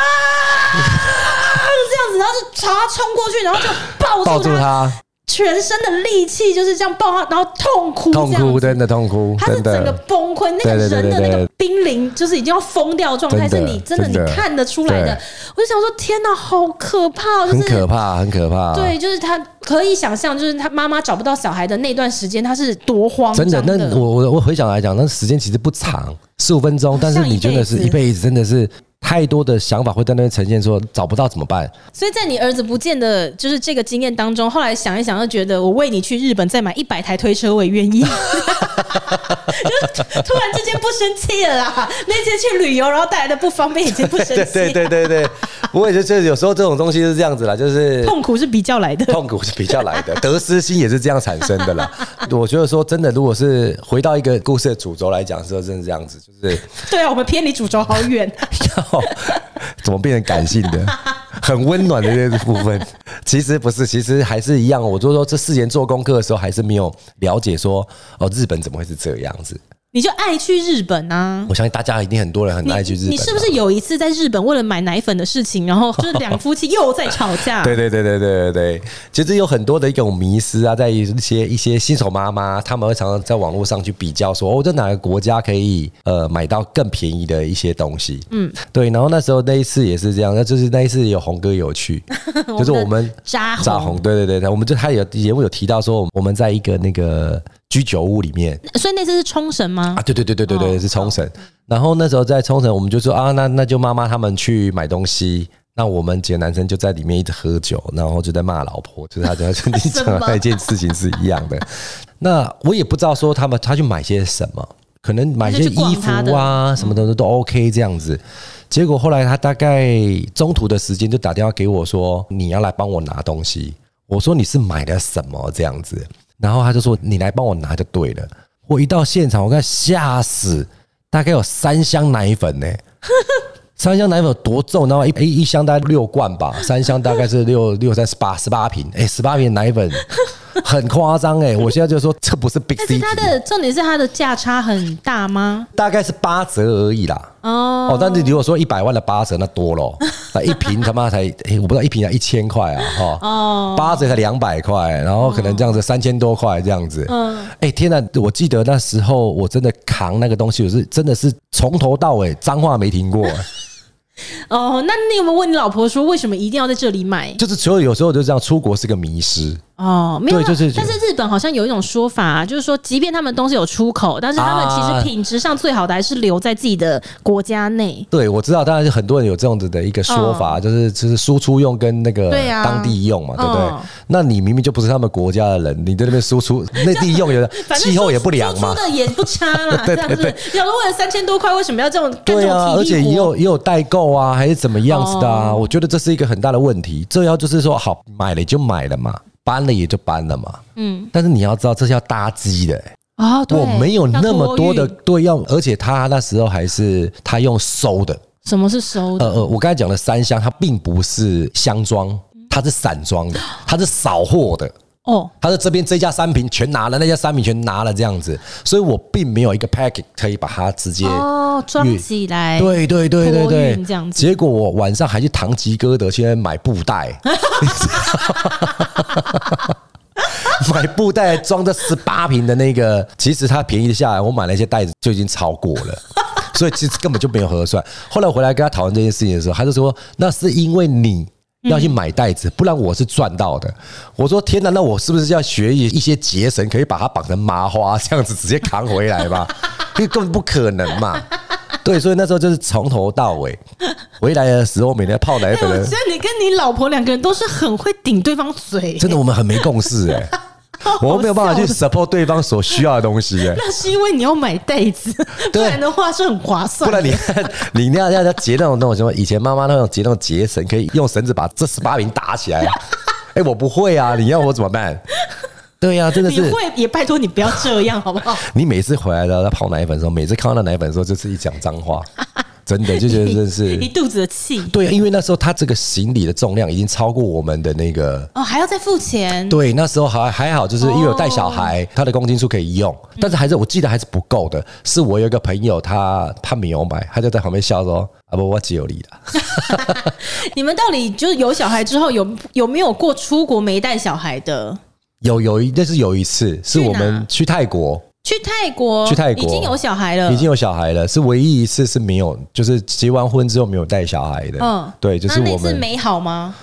这样子，然后就朝他冲过去，然后就抱住他。全身的力气就是这样爆发，然后痛哭，痛哭，真的痛哭，他是整个崩溃，那个人的那个濒临就是已经要疯掉状态，是你真的你看得出来的。我就想说，天哪，好可怕，很可怕，很可怕。对，就是他可以想象，就是他妈妈找不到小孩的那段时间，他是多慌张的，那我我我回想来讲，那时间其实不长，十五分钟，但是你真的是一辈子，真的是。太多的想法会在那边呈现，说找不到怎么办？所以在你儿子不见的就是这个经验当中，后来想一想，就觉得我为你去日本再买一百台推车，我也愿意。就 突然之间不生气了啦！那些去旅游然后带来的不方便已经不生气。对对对对对，不过也就是有时候这种东西是这样子啦，就是痛苦是比较来的，痛苦是比较来的，得失心也是这样产生的啦。我觉得说真的，如果是回到一个故事的主轴来讲，说真是这样子，就是对啊，我们偏离主轴好远。怎么变成感性的、很温暖的那个部分？其实不是，其实还是一样。我就说这事前做功课的时候，还是没有了解说哦，日本怎么会是这样子。你就爱去日本啊！我相信大家一定很多人很爱去日本。你是不是有一次在日本为了买奶粉的事情，然后就是两夫妻又在吵架？对对对对对对对，其实有很多的一种迷失啊，在一些一些新手妈妈，他们会常常在网络上去比较说，哦，在哪个国家可以呃买到更便宜的一些东西？嗯，对。然后那时候那一次也是这样，那就是那一次有红哥有去，就是我们扎扎红，对对对，我们就他有节目有提到说，我们在一个那个。居酒屋里面，所以那次是冲绳吗？啊，对对对对对对，是冲绳。然后那时候在冲绳，我们就说啊，那那就妈妈他们去买东西，那我们几个男生就在里面一直喝酒，然后就在骂老婆，就是他跟你讲的那件事情是一样的。那我也不知道说他们他去买些什么，可能买些衣服啊什么的都 OK 这样子。结果后来他大概中途的时间就打电话给我说，你要来帮我拿东西。我说你是买的什么这样子？然后他就说：“你来帮我拿就对了。”我一到现场，我看吓死，大概有三箱奶粉呢。三箱奶粉有多重？然后一一一箱大概六罐吧，三箱大概是六六三十八十八瓶。哎，十八瓶奶粉很夸张哎！我现在就说这不是 Big C。但是它的重点是它的价差很大吗？大概是八折而已啦。哦哦，但是如果说一百万的八折，那多了。那一瓶他妈才哎，我不知道一瓶才一千块啊哈。哦，八折才两百块，然后可能这样子三千多块这样子。嗯，哎天哪！我记得那时候我真的扛那个东西，我是真的是从头到尾脏话没停过。哦，那你有没有问你老婆说，为什么一定要在这里买？就是所有有时候就这样，出国是个迷失。哦，没有，对，就是。但是日本好像有一种说法啊，就是说，即便他们东西有出口，但是他们其实品质上最好的还是留在自己的国家内。对，我知道，当然是很多人有这样子的一个说法，就是就是输出用跟那个当地用嘛，对不对？那你明明就不是他们国家的人，你在那边输出内地用，有的 气候也不良嘛，输出的也不差啦，对 对对。要是为了三千多块，为什么要这种？对啊，而且也有也有代购啊，还是怎么样子的啊？我觉得这是一个很大的问题。这要就是说，好买了就买了嘛。搬了也就搬了嘛，嗯，但是你要知道这是要搭机的啊，我没有那么多的对用，而且他那时候还是他用收的。什么是收的？呃呃，我刚才讲的三箱，它并不是箱装，它是散装的，它是扫货的。哦，他说这边这家商品全拿了，那家商品全拿了这样子，所以我并没有一个 packet 可以把它直接哦装起来。对对对对对，这样子。结果我晚上还去唐吉诃德现在买布袋，买布袋装着十八瓶的那个，其实它便宜下来，我买了一些袋子就已经超过了，所以其实根本就没有核算。后来回来跟他讨论这件事情的时候，他就说那是因为你。要去买袋子，不然我是赚到的。我说天哪，那我是不是要学一些结绳，可以把它绑成麻花，这样子直接扛回来吧？因为根本不可能嘛。对，所以那时候就是从头到尾回来的时候，每天泡奶粉。我觉得你跟你老婆两个人都是很会顶对方嘴，真的，我们很没共识哎。我没有办法去 support 对方所需要的东西耶。那是因为你要买袋子，不然的话是很划算。不然你看，你那样要要结那种那种什么？以前妈妈那种结那种结绳，可以用绳子把这十八瓶打起来。哎，我不会啊，你要我怎么办？对呀，真的是。你会也拜托你不要这样好不好？你每次回来的在泡奶粉的时候，每次看到那奶粉的时候，就是一讲脏话。真的就觉得 真是一肚子的气。对啊，因为那时候他这个行李的重量已经超过我们的那个哦，还要再付钱。对，那时候还还好，就是因为有带小孩，他的公斤数可以用，但是还是我记得还是不够的。是我有一个朋友，他他没有买，他就在旁边笑说：“啊不，我只有你了。”你们到底就是有小孩之后有有没有过出国没带小孩的？有有一，那是有一次是我们去泰国。去泰国，去泰国已经有小孩了，已经有小孩了，是唯一一次是没有，就是结完婚之后没有带小孩的。嗯，对，就是我们美好吗？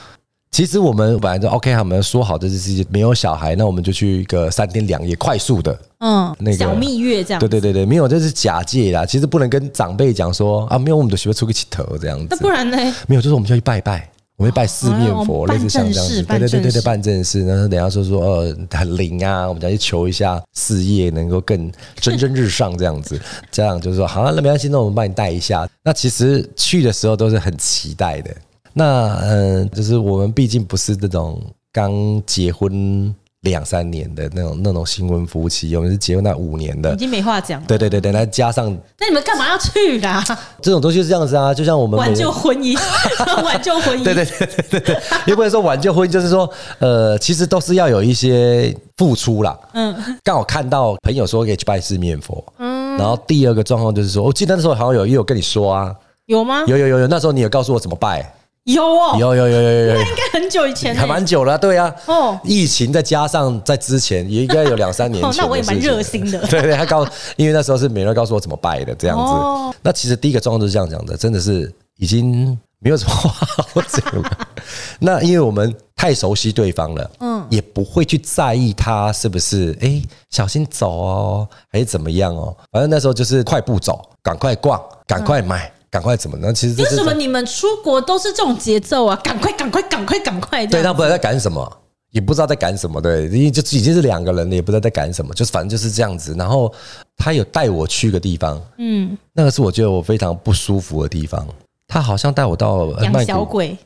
其实我们本来就 OK，我们说好这是没有小孩，那我们就去一个三天两夜快速的，嗯，那个小蜜月这样。对对对对，没有，这是假借啦。其实不能跟长辈讲说啊，没有，我们就喜欢出个气头这样子。那不然呢？没有，就是我们就要去拜拜。我会拜四面佛，类似像这样子，对对对对对，办正事。然后等下说说呃很灵啊，我们要去求一下事业能够更蒸蒸日上这样子。这样就是说，好，那没关系，那我们帮你带一下。那其实去的时候都是很期待的。那嗯，就是我们毕竟不是这种刚结婚。两三年的那种那种新婚夫妻，我们是结婚那五年的，已经没话讲。对对对对，那加上，那你们干嘛要去啦？这种东西是这样子啊，就像我们挽救婚姻，挽救婚姻。对对对对对对，也不能说挽救婚姻，就是说，呃，其实都是要有一些付出啦。嗯，刚好看到朋友说可以去拜四面佛，嗯，然后第二个状况就是说，我记得那时候好像有也有跟你说啊，有吗？有有有有，那时候你有告诉我怎么拜。有哦，有有有有有，那应该很久以前，还蛮久了，对啊。哦，疫情再加上在之前，也应该有两三年前。那我也蛮热心的。对对，他告，因为那时候是美人告诉我怎么拜的，这样子。那其实第一个状况就是这样讲的，真的是已经没有什么话好讲了。那因为我们太熟悉对方了，嗯，也不会去在意他是不是哎小心走哦，还是怎么样哦。反正那时候就是快步走，赶快逛，赶快买。赶快怎么呢？其实为什么你们出国都是这种节奏啊？赶快，赶快，赶快，赶快！对，他不知道在赶什么，也不知道在赶什么。对，因为就已经是两个人了，也不知道在赶什么，就是反正就是这样子。然后他有带我去一个地方，嗯，那个是我觉得我非常不舒服的地方。他好像带我到养 小鬼，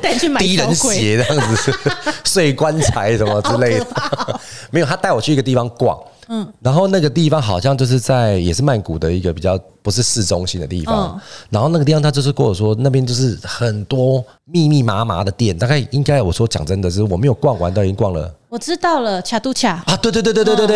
带去买低人鞋这样子，睡棺材什么之类的。没有，他带我去一个地方逛。嗯，然后那个地方好像就是在也是曼谷的一个比较不是市中心的地方，然后那个地方他就是跟我说那边就是很多密密麻麻的店，大概应该我说讲真的是我没有逛完都已经逛了我知道了，卡杜卡啊，对对对对对对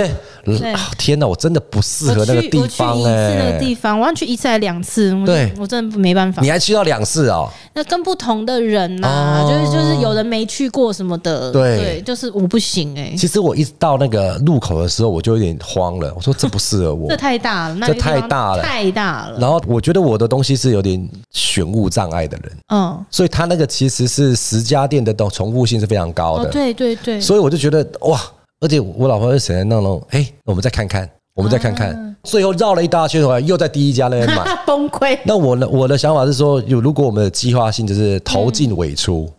对，对。天哪，我真的不适合那个地方哎，那个地方，我要去一次还两次，对，我真的没办法。你还去到两次哦？那跟不同的人呐，就是就是有人没去过什么的，对，就是我不行哎。其实我一到那个路口的时候，我就有点慌了，我说这不适合我，这太大了，那这太大了，太大了。然后我觉得我的东西是有点选物障碍的人，嗯，所以他那个其实是十家店的都重复性是非常高的，对对对，所以我就觉得。哇，而且我老婆是谁那种？哎，我们再看看，我们再看看，啊、最后绕了一大圈的话，又在第一家那边买，崩溃。那我呢？我的想法是说，有如果我们的计划性就是头进尾出，嗯、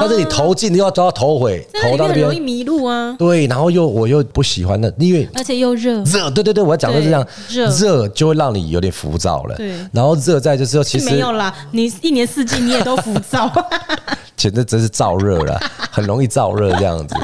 但是你头进又要都要头尾，头到那边容易迷路啊。对，然后又我又不喜欢那，因为而且又热热，对对对，我要讲的是这样，热热就会让你有点浮躁了。对，然后热在就是说，其实没有啦，你一年四季你也都浮躁，简直真是燥热了，很容易燥热这样子。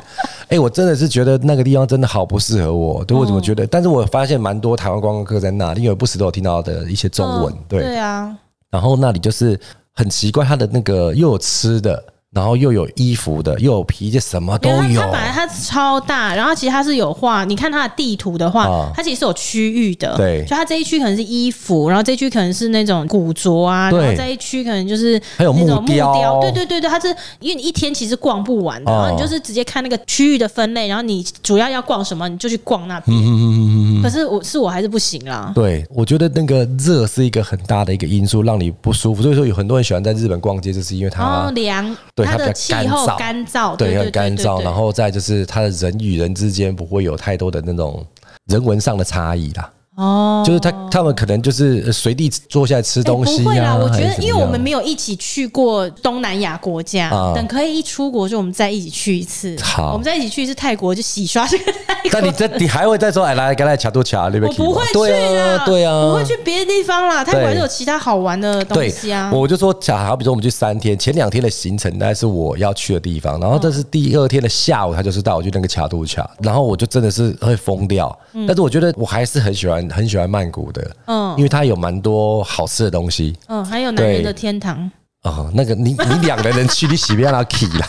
哎，我真的是觉得那个地方真的好不适合我，对我怎么觉得？但是我发现蛮多台湾观光客在那里，因为不时都有听到的一些中文，对对啊。然后那里就是很奇怪，它的那个又有吃的。然后又有衣服的，又有皮鞋，什么都有。它本来它超大，然后其实它是有画。你看它的地图的话，啊、它其实是有区域的。对，就它这一区可能是衣服，然后这一区可能是那种古着啊，然后这一区可能就是那种木雕。对对对对，它是因为你一天其实逛不完的，啊、然后你就是直接看那个区域的分类，然后你主要要逛什么，你就去逛那边。嗯嗯嗯嗯。可是我是我还是不行啦。对，我觉得那个热是一个很大的一个因素，让你不舒服。所以说有很多人喜欢在日本逛街，就是因为它凉。它的气候干燥，对，很干燥，然后再就是它的人与人之间不会有太多的那种人文上的差异啦。哦，就是他他们可能就是随地坐下来吃东西、啊欸。不会啦，我觉得因为我们没有一起去过东南亚国家，嗯、等可以一出国就我们再一起去一次。好，我们再一起去一次泰国就洗刷这个泰国。那你这 你还会再说哎来，刚才卡都卡那边？我不会去啊，对啊，不会去别的地方啦。泰国还是有其他好玩的东西啊。我就说假好比说我们去三天，前两天的行程大概是我要去的地方，然后这是第二天的下午，他就是带我去那个卡都卡，然后我就真的是会疯掉。但是我觉得我还是很喜欢很喜欢曼谷。的，嗯，因为它有蛮多好吃的东西，嗯，还有男人的天堂，哦，那个你你两个人去，你洗不要拉 key 啦，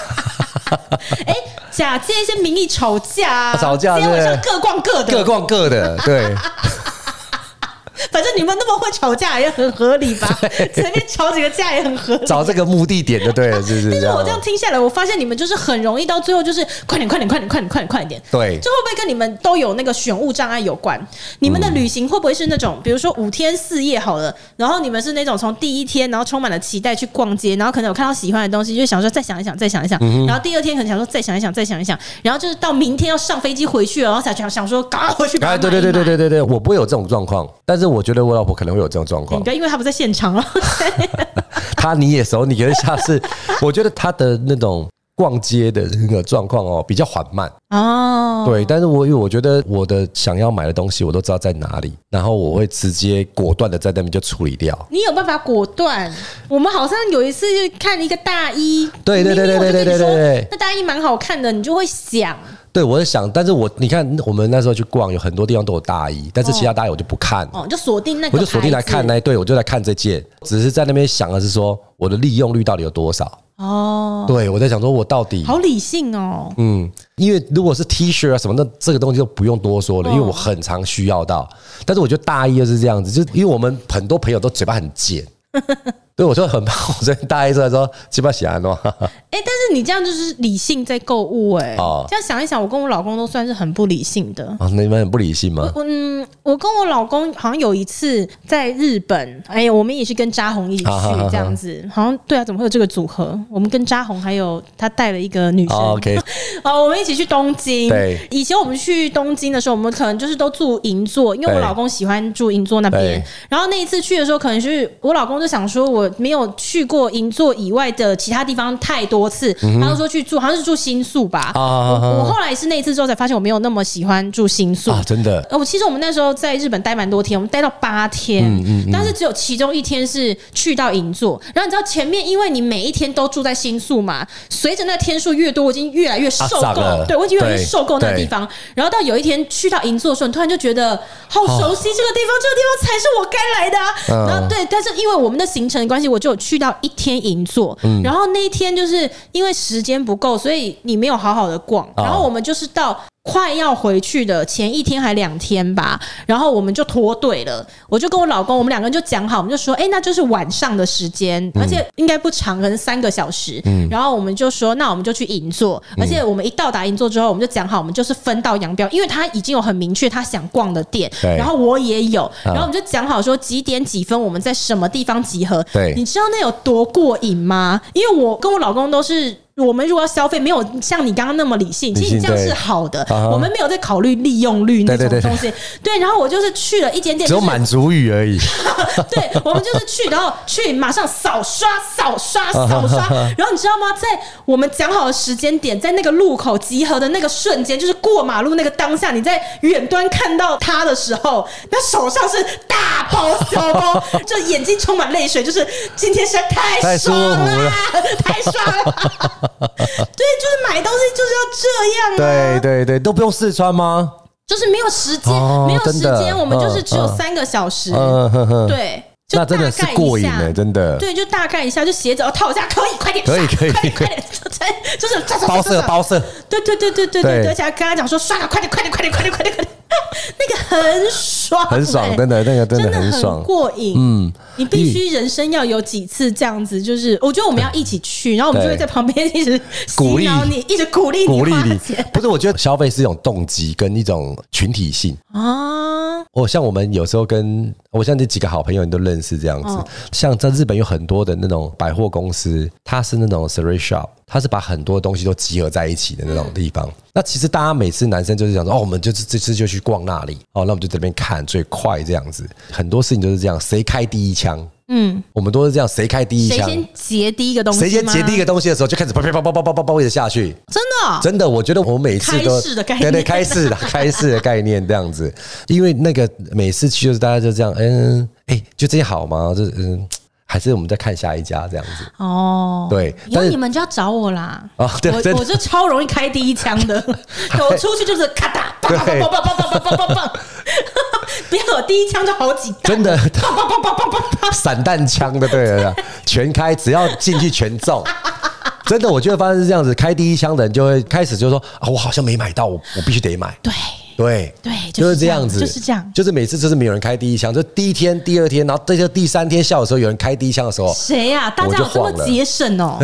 哎，假借一些名义吵架，吵架是各逛各的，各逛各的，对。反正你们那么会吵架也很合理吧？随便吵几个架也很合理。找这个目的点就对了，是不是？但是我这样听下来，我发现你们就是很容易到最后就是快点、快点、快点、快点、快点、快点。对，这会不会跟你们都有那个选物障碍有关？你们的旅行会不会是那种，比如说五天四夜好了，然后你们是那种从第一天然后充满了期待去逛街，然后可能有看到喜欢的东西，就想说再想一想，再想一想，然后第二天可能想说再想一想，再想一想，然后就是到明天要上飞机回去了，然后才想想说赶快回去。哎，对对对对对对对，我不会有这种状况，但是我觉得我老婆可能。会有这种状况，应该因为她不在现场了。她你也熟，你觉得下次，我觉得她的那种逛街的那个状况哦，比较缓慢哦。对，但是我因为我觉得我的想要买的东西，我都知道在哪里，然后我会直接果断的在那边就处理掉。你有办法果断？我们好像有一次就看一个大衣，对对对对对对对对，那大衣蛮好看的，你就会想。对，我在想，但是我你看，我们那时候去逛，有很多地方都有大衣，但是其他大衣我就不看，哦，就锁定那个，我就锁定来看那一，对，我就在看这件，只是在那边想的是说，我的利用率到底有多少？哦，对，我在想说，我到底好理性哦，嗯，因为如果是 T 恤啊什么，的这个东西就不用多说了，因为我很常需要到，但是我觉得大衣就是这样子，就因为我们很多朋友都嘴巴很贱。对，我就很怕，我昨天大一出来说，鸡巴喜欢喏。哎，但是你这样就是理性在购物哎。哦。这样想一想，我跟我老公都算是很不理性的。啊，你们很不理性吗？嗯，我跟我老公好像有一次在日本，哎呀，我们也是跟扎红一起去这样子。好像对啊，怎么会有这个组合？我们跟扎红还有他带了一个女生。OK。哦，我们一起去东京。对。以前我们去东京的时候，我们可能就是都住银座，因为我老公喜欢住银座那边。然后那一次去的时候，可能是我老公就想说，我。没有去过银座以外的其他地方太多次，嗯、哼他就说去住，好像是住新宿吧。啊、我我后来是那一次之后才发现，我没有那么喜欢住新宿啊，真的。我其实我们那时候在日本待蛮多天，我们待到八天，但是只有其中一天是去到银座。然后你知道前面，因为你每一天都住在新宿嘛，随着那天数越多，我已经越来越受够，啊、对我已经越来越受够那个地方。然后到有一天去到银座的时候，你突然就觉得好熟悉这个地方，哦、这个地方才是我该来的、然后对，但是因为我们的行程。关系，我就有去到一天银座，嗯、然后那一天就是因为时间不够，所以你没有好好的逛，然后我们就是到。快要回去的前一天还两天吧，然后我们就脱队了。我就跟我老公，我们两个人就讲好，我们就说，哎，那就是晚上的时间，而且应该不长，可能三个小时。嗯，然后我们就说，那我们就去银座，而且我们一到达银座之后，我们就讲好，我们就是分道扬镳，因为他已经有很明确他想逛的店，然后我也有，然后我们就讲好说几点几分我们在什么地方集合。对，你知道那有多过瘾吗？因为我跟我老公都是。我们如果要消费，没有像你刚刚那么理性，其实你这样是好的。我们没有在考虑利用率那种东西。对，然后我就是去了一间店，只有满足欲而已。对，我们就是去，然后去马上扫刷、扫刷、扫刷。然后你知道吗？在我们讲好的时间点，在那个路口集合的那个瞬间，就是过马路那个当下，你在远端看到他的时候，那手上是大包小包，就眼睛充满泪水，就是今天实在太爽了，太爽了。对，就是买东西就是要这样啊！对对对，都不用试穿吗？就是没有时间，哦、没有时间，我们就是只有三个小时。嗯呵呵、对，就大概一下，那真的是过瘾欸，真的。对，就大概一下，就鞋子要套一下，可以，快点，可以，可以，快点，快点，就是包色，包色。对对对对对对，而且还跟他讲说，刷了，快点，快点，快点，快点，快点，快点。那个很爽，很爽，真的，那个真的很爽，很过瘾。嗯，你必须人生要有几次这样子，就是我觉得我们要一起去，然后我们就会在旁边一直 鼓励你，一直鼓励你，鼓励你。不是，我觉得消费是一种动机跟一种群体性啊。我像我们有时候跟我像这几个好朋友，你都认识这样子。像在日本有很多的那种百货公司，它是那种 s e r e shop。他是把很多东西都集合在一起的那种地方。那其实大家每次男生就是想说，哦，我们就是这次就去逛那里，哦，那我们就这边看最快这样子。很多事情都是这样，谁开第一枪？嗯，我们都是这样，谁开第一枪？谁先截第一个东西？谁先截第一个东西的时候，就开始啪啪啪啪啪啪啪啪一直下去。真的？真的，我觉得我每次都对对，开市的开市的概念这样子。因为那个每次去就是大家就这样，嗯，哎，就这些好吗？就嗯。还是我们再看下一家这样子。哦，对，那你们就要找我啦。哦，对，我我就超容易开第一枪的，我出去就是咔哒，砰砰砰砰砰砰砰砰砰，不要我第一枪就好几弹，真的，砰砰砰砰砰砰，散弹枪的，对了，全开，只要进去全中，真的，我觉得发现是这样子，开第一枪的人就会开始就说啊，我好像没买到，我我必须得买，对。对对，就是这样子，就是这样，就是每次就是没有人开第一枪，就第一天、第二天，然后这就第三天下午的时候有人开第一枪的时候，谁呀？大家有这么节省哦？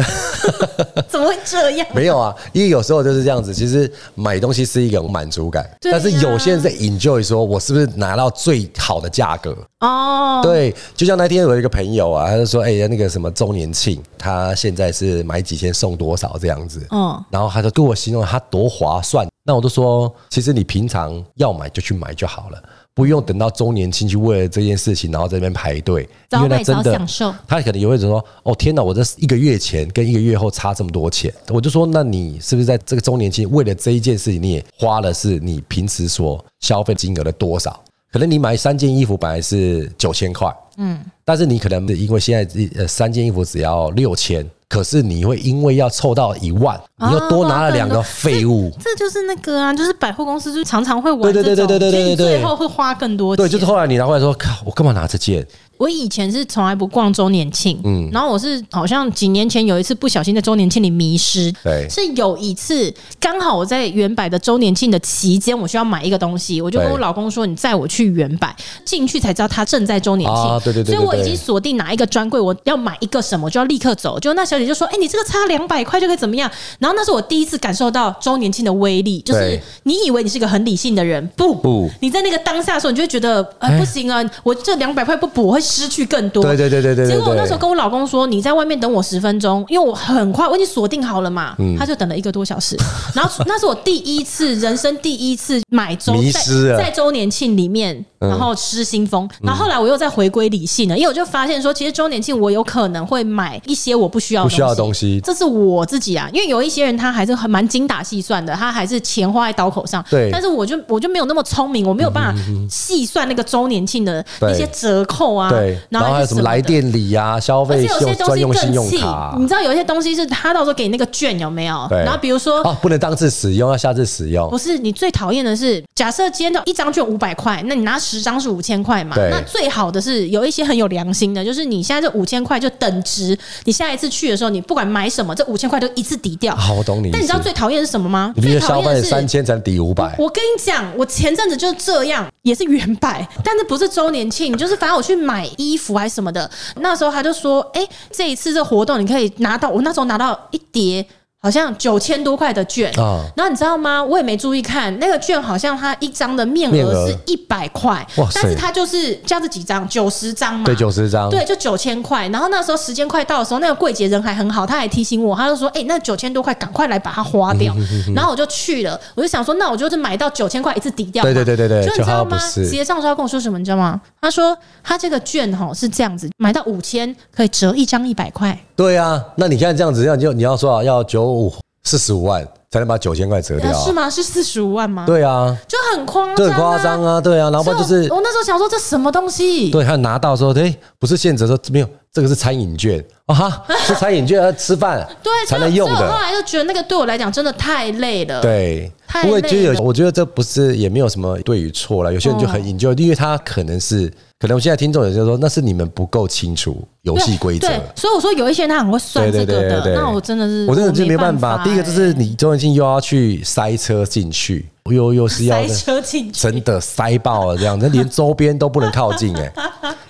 怎么会这样？没有啊，因为有时候就是这样子。其实买东西是一种满足感，但是有些人在 enjoy 说，我是不是拿到最好的价格？哦，对，就像那天有一个朋友啊，他就说，哎呀，那个什么周年庆，他现在是买几千送多少这样子，嗯，然后他就跟我形容他多划算。那我都说，其实你平常要买就去买就好了，不用等到周年庆去为了这件事情，然后在那边排队。因为他真的，他可能也会说：“哦，天哪，我这一个月前跟一个月后差这么多钱。”我就说：“那你是不是在这个周年庆为了这一件事情，你也花了是你平时所消费金额的多少？可能你买三件衣服本来是九千块，嗯，但是你可能因为现在呃三件衣服只要六千。”可是你会因为要凑到一万，你又多拿了两个废物，这就是那个啊，就是百货公司就常常会玩对对对对对对对，最后会花更多钱。对，就是后来你拿回来说，靠，我干嘛拿这件？我以前是从来不逛周年庆，嗯，然后我是好像几年前有一次不小心在周年庆里迷失，对，是有一次刚好我在原百的周年庆的期间，我需要买一个东西，我就跟我老公说：“你载我去原百。”进去才知道他正在周年庆，对对对，所以我已经锁定哪一个专柜，我要买一个什么，就要立刻走。就那小姐就说：“哎，你这个差两百块就可以怎么样？”然后那是我第一次感受到周年庆的威力，就是你以为你是一个很理性的人，不不，你在那个当下的时候，你就会觉得哎。不行啊，我这两百块不补，我会失去更多。对对对对对。结果我那时候跟我老公说：“你在外面等我十分钟，因为我很快，我已经锁定好了嘛。”他就等了一个多小时。然后 那是我第一次，人生第一次买周在在周年庆里面，然后失心疯。然后后来我又再回归理性了，因为我就发现说，其实周年庆我有可能会买一些我不需要不需要的东西。这是我自己啊，因为有一些人他还是很蛮精打细算的，他还是钱花在刀口上。对。但是我就我就没有那么聪明，我没有办法细算那个周年庆的那些折扣啊。对，然后还有什么来电礼啊，消费用专用信用卡。你知道有一些东西是他到时候给你那个券有没有？然后比如说哦，不能当次使用，要下次使用。不是，你最讨厌的是，假设今天的一张券五百块，那你拿十张是五千块嘛？那最好的是有一些很有良心的，就是你现在这五千块就等值，你下一次去的时候，你不管买什么，这五千块都一次抵掉。好，我懂你。但你知道最讨厌是什么吗？你必须消费三千才抵五百。我跟你讲，我前阵子就这样，也是原版，但是不是周年庆，就是反正我去买衣服还是什么的，那时候他就说，哎、这一次这活动你可以拿到，我那时候拿到一叠。好像九千多块的券，啊，然后你知道吗？我也没注意看那个券，好像它一张的面额是一百块，但是它就是这样子几张，九十张嘛，对，九十张，对，就九千块。然后那时候时间快到的时候，那个柜姐人还很好，她还提醒我，她就说：“哎，那九千多块，赶快来把它花掉。”然后我就去了，我就想说，那我就是买到九千块一次抵掉。对对对对对，就你知道吗？结账时候他跟我说什么，你知道吗？他说他这个券哈是这样子，买到五千可以折一张一百块。对啊，那你现在这样子，要就你要说啊，要九五。四十五万才能把九千块折掉，是吗？是四十五万吗？对啊，就很夸张，就很夸张啊！对啊，然后就是我那时候想说这什么东西？对，他拿到说，哎，不是现折说没有，这个是餐饮券啊哈，是餐饮券，要吃饭对才能用的。后来就觉得那个对我来讲真的太累了，对，不会就有，我觉得这不是也没有什么对与错了。有些人就很引咎，因为他可能是。可能我现在听众有些说，那是你们不够清楚游戏规则。对，所以我说有一些人他很会算这个的，那我真的是我真的就没办法。第一个就是你周年庆又要去塞车进去，又又是要 塞车进去，真的塞爆了这样，那连周边都不能靠近 哎，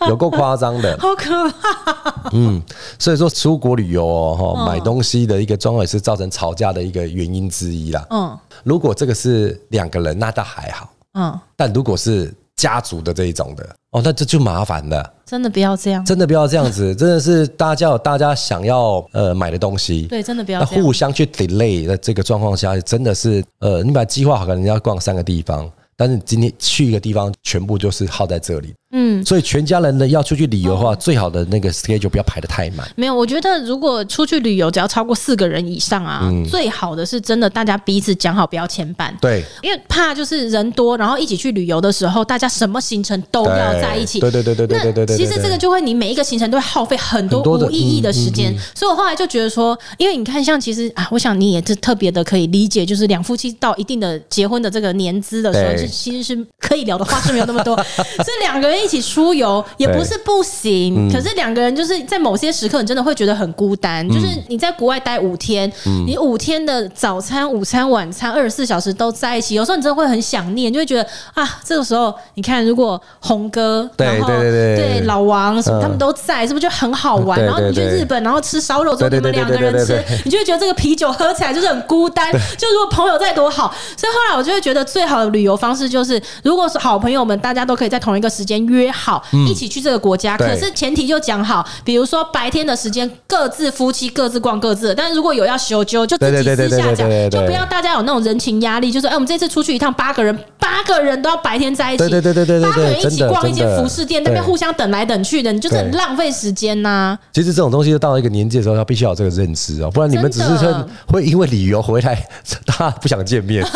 有够夸张的，好可怕。嗯，所以说出国旅游哦，哈，买东西的一个状况也是造成吵架的一个原因之一啦。嗯，如果这个是两个人，那倒还好。嗯，但如果是家族的这一种的。哦，那这就麻烦了。真的不要这样，真的不要这样子，真的是大家有大家想要呃买的东西，对，真的不要。那互相去 delay 的这个状况下，真的是呃，你把计划好，可能要逛三个地方，但是今天去一个地方，全部就是耗在这里。嗯，所以全家人呢要出去旅游的话，最好的那个 schedule 不要排的太满。没有，我觉得如果出去旅游，只要超过四个人以上啊，最好的是真的大家彼此讲好不要牵绊。对，因为怕就是人多，然后一起去旅游的时候，大家什么行程都要在一起。对对对对对对对。其实这个就会，你每一个行程都会耗费很多无意义的时间。所以我后来就觉得说，因为你看，像其实啊，我想你也是特别的可以理解，就是两夫妻到一定的结婚的这个年资的时候，是其实是可以聊的话是没有那么多，这两个人。一起出游也不是不行，可是两个人就是在某些时刻，你真的会觉得很孤单。就是你在国外待五天，你五天的早餐、午餐、晚餐，二十四小时都在一起，有时候你真的会很想念，就会觉得啊，这个时候你看，如果红哥，然后对老王什么他们都在，是不是就很好玩？然后你去日本，然后吃烧肉，就你们两个人吃，你就会觉得这个啤酒喝起来就是很孤单。就如果朋友再多好，所以后来我就会觉得最好的旅游方式就是，如果是好朋友们，大家都可以在同一个时间。约好一起去这个国家，可是前提就讲好，比如说白天的时间各自夫妻各自逛各自的，但是如果有要修就就自己私下讲，就不要大家有那种人情压力，就是哎，我们这次出去一趟八个人，八个人都要白天在一起，对对对对对，八个人一起逛一间服饰店，那边互相等来等去的，你就是很浪费时间呐。其实这种东西到了一个年纪的时候，他必须要有这个认知哦，不然你们只是说会因为旅游回来，他不想见面，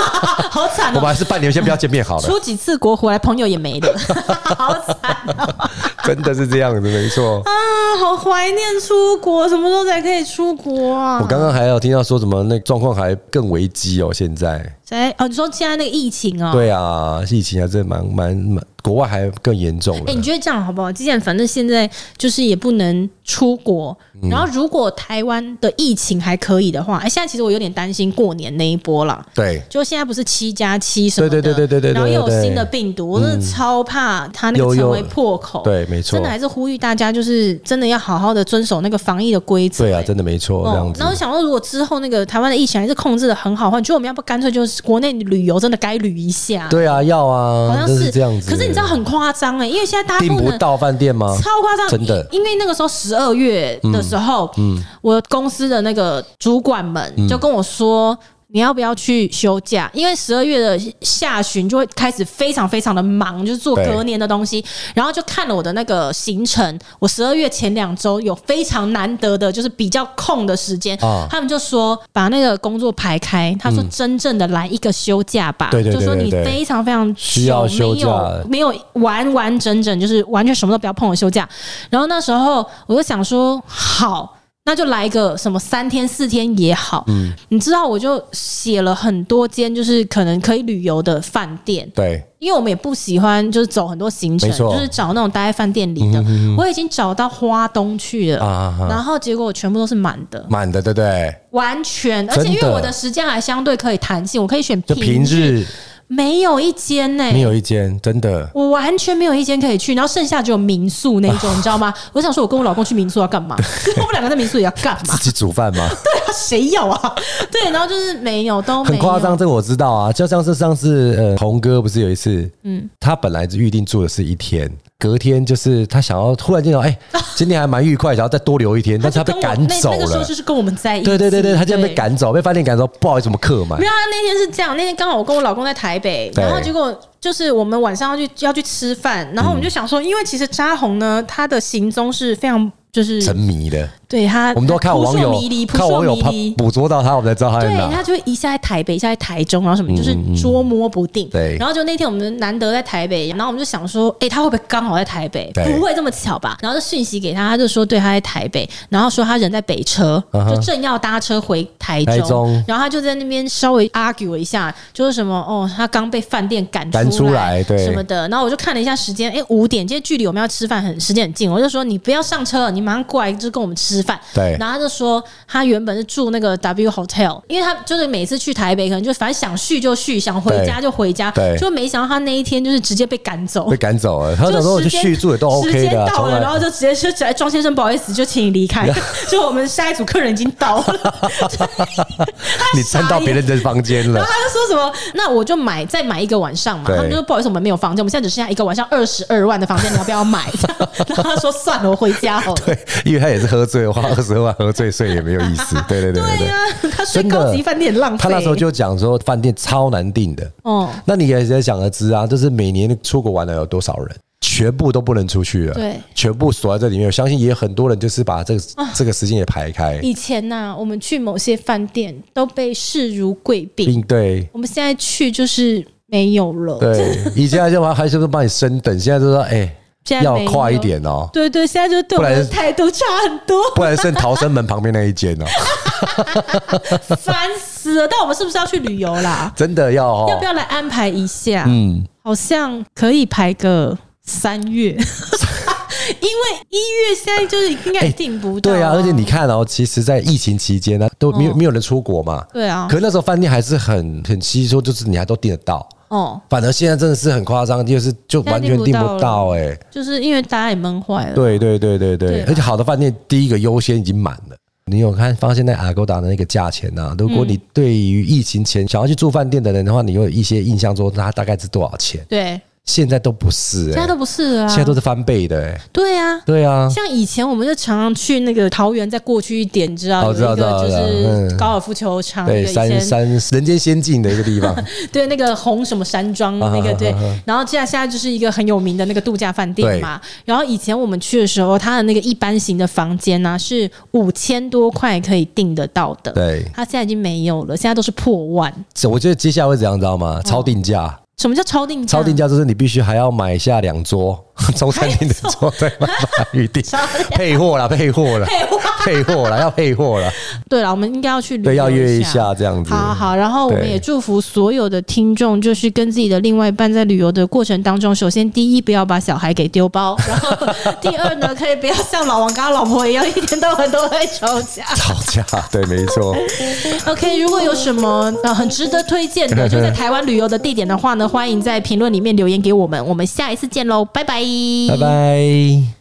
好惨。我们还是半年先不要见面好了，出几次国回来朋友也没了，好。cosa, ¿no? 真的是这样子，没错啊！好怀念出国，什么时候才可以出国啊？我刚刚还有听到说什么，那状况还更危机哦，现在。哎，哦，你说现在那个疫情啊？对啊，疫情还是蛮蛮蛮，国外还更严重。哎，你觉得这样好不好？既然反正现在就是也不能出国，然后如果台湾的疫情还可以的话，哎，现在其实我有点担心过年那一波了。对，就现在不是七加七什么的，对对对对对对，然后又有新的病毒，我真的超怕它那个成为破口。对，没错，真的还是呼吁大家，就是真的要好好的遵守那个防疫的规则。对啊，真的没错，这样子。然后想说，如果之后那个台湾的疫情还是控制的很好的话，你觉得我们要不干脆就是。国内旅游真的该旅一下，对啊，要啊，好像是，是这样子。可是你知道很夸张哎，因为现在大家订不到饭店吗？超夸张，真的。因为那个时候十二月的时候，嗯，嗯我公司的那个主管们就跟我说。你要不要去休假？因为十二月的下旬就会开始非常非常的忙，就是做隔年的东西。然后就看了我的那个行程，我十二月前两周有非常难得的，就是比较空的时间。哦、他们就说把那个工作排开，他说真正的来一个休假吧，对对对对对，就说你非常非常需要休假，没有没有完完整整就是完全什么都不要碰的休假。然后那时候我就想说好。那就来一个什么三天四天也好，嗯，你知道我就写了很多间就是可能可以旅游的饭店，对，因为我们也不喜欢就是走很多行程，就是找那种待在饭店里的。嗯、哼哼我已经找到花东去了，啊、哈然后结果我全部都是满的，满的，对不对？完全，而且因为我的时间还相对可以弹性，我可以选平日。平日没有一间呢、欸，没有一间，真的，我完全没有一间可以去，然后剩下只有民宿那一种，啊、你知道吗？我想说，我跟我老公去民宿要干嘛？对我们两个在民宿也要干嘛？自己煮饭吗？对啊，谁要啊？对，然后就是没有，都很夸张，这个我知道啊，就像是上次呃，红哥不是有一次，嗯，他本来预定住的是一天。隔天就是他想要突然间说，哎，今天还蛮愉快，想要再多留一天，但是他被赶走了。那个时候就是跟我们在一起。对对对对，他竟然被赶走，被饭店赶走，不好意思，我们客满？没有啊，那天是这样，那天刚好我跟我老公在台北，然后结果就是我们晚上要去要去吃饭，然后我们就想说，因为其实扎红呢，他的行踪是非常。就是沉迷的，对他，我们都看网友，看网友捕捉到他，我们才知道他。对，他就一下在台北，一下在台中，然后什么就是捉摸不定。对，然后就那天我们难得在台北，然后我们就想说，哎，他会不会刚好在台北？不会这么巧吧？然后就讯息给他，他就说对，他在台北，然后说他人在北车，就正要搭车回台中，然后他就在那边稍微 argue 一下，就是什么哦，他刚被饭店赶赶出来，对什么的。然后我就看了一下时间，哎，五点，今天距离我们要吃饭很时间很近，我就说你不要上车，你。马上过来就跟我们吃饭，对，然后他就说他原本是住那个 W Hotel，因为他就是每次去台北，可能就反正想续就续，想回家就回家，对，就没想到他那一天就是直接被赶走，被赶走了。他想说我去续住也都 OK 的，时间到了，然后就直接说起来，庄先生不好意思，就请你离开，就我们下一组客人已经到了，你蹭到别人的房间了，然后他就说什么，那我就买再买一个晚上嘛，他们就说不好意思，我们没有房间，我们现在只剩下一个晚上二十二万的房间，你要不要买？然后他说算了，我回家好了。对，因为他也是。喝醉花二十二万喝醉睡也没有意思，对对对对，对啊，他睡高级饭店浪费。他那时候就讲说饭店超难订的哦，那你也在想而知啊，就是每年出国玩的有多少人，全部都不能出去了，对，全部锁在这里面。我相信也有很多人就是把这个这个时间也排开。以前呢、啊，我们去某些饭店都被视如贵宾，对，我们现在去就是没有了。对，以前还是还是帮你升等，现在就说哎。欸要快一点哦！对对，现在就对我们的态度差很多。不然剩逃生门旁边那一间哦，烦死了！但我们是不是要去旅游啦？真的要哦？要不要来安排一下？嗯，好像可以排个三月，因为一月现在就是应该订不到。对啊，而且你看哦，其实，在疫情期间呢，都没有没有人出国嘛。对啊，可是那时候饭店还是很很稀疏，就是你还都订得到。哦，反而现在真的是很夸张，就是就完全订不到哎，就是因为大家也闷坏了。对对对对对，而且好的饭店第一个优先已经满了。你有看发现那 Agoda 的那个价钱呢？如果你对于疫情前想要去住饭店的人的话，你有一些印象说它大概是多少钱？对。现在都不是、欸，现在都不是啊，现在都是翻倍的、欸，对呀、啊，对啊，像以前我们就常常去那个桃园，再过去一点，你知道有一个就是高尔夫球场，对，三三人间仙境的一个地方，对，那个红什么山庄那个对，然后现在现在就是一个很有名的那个度假饭店嘛，然后以前我们去的时候，它的那个一般型的房间呢、啊、是五千多块可以订得到的，对，它现在已经没有了，现在都是破万，我觉得接下来会怎样，知道吗？超定价。什么叫超定价？超定价就是你必须还要买下两桌中餐厅的桌，对，办法预定配货了，配货了，配货了，要配货了。对了，我们应该要去对，要约一下这样子。好好，然后我们也祝福所有的听众，就是跟自己的另外一半在旅游的过程当中，首先第一不要把小孩给丢包，然后第二呢，可以不要像老王跟他老婆一样，一天到晚都在吵架。吵架，对，没错。OK，如果有什么呃很值得推荐的，就在台湾旅游的地点的话呢？欢迎在评论里面留言给我们，我们下一次见喽，拜拜，拜拜。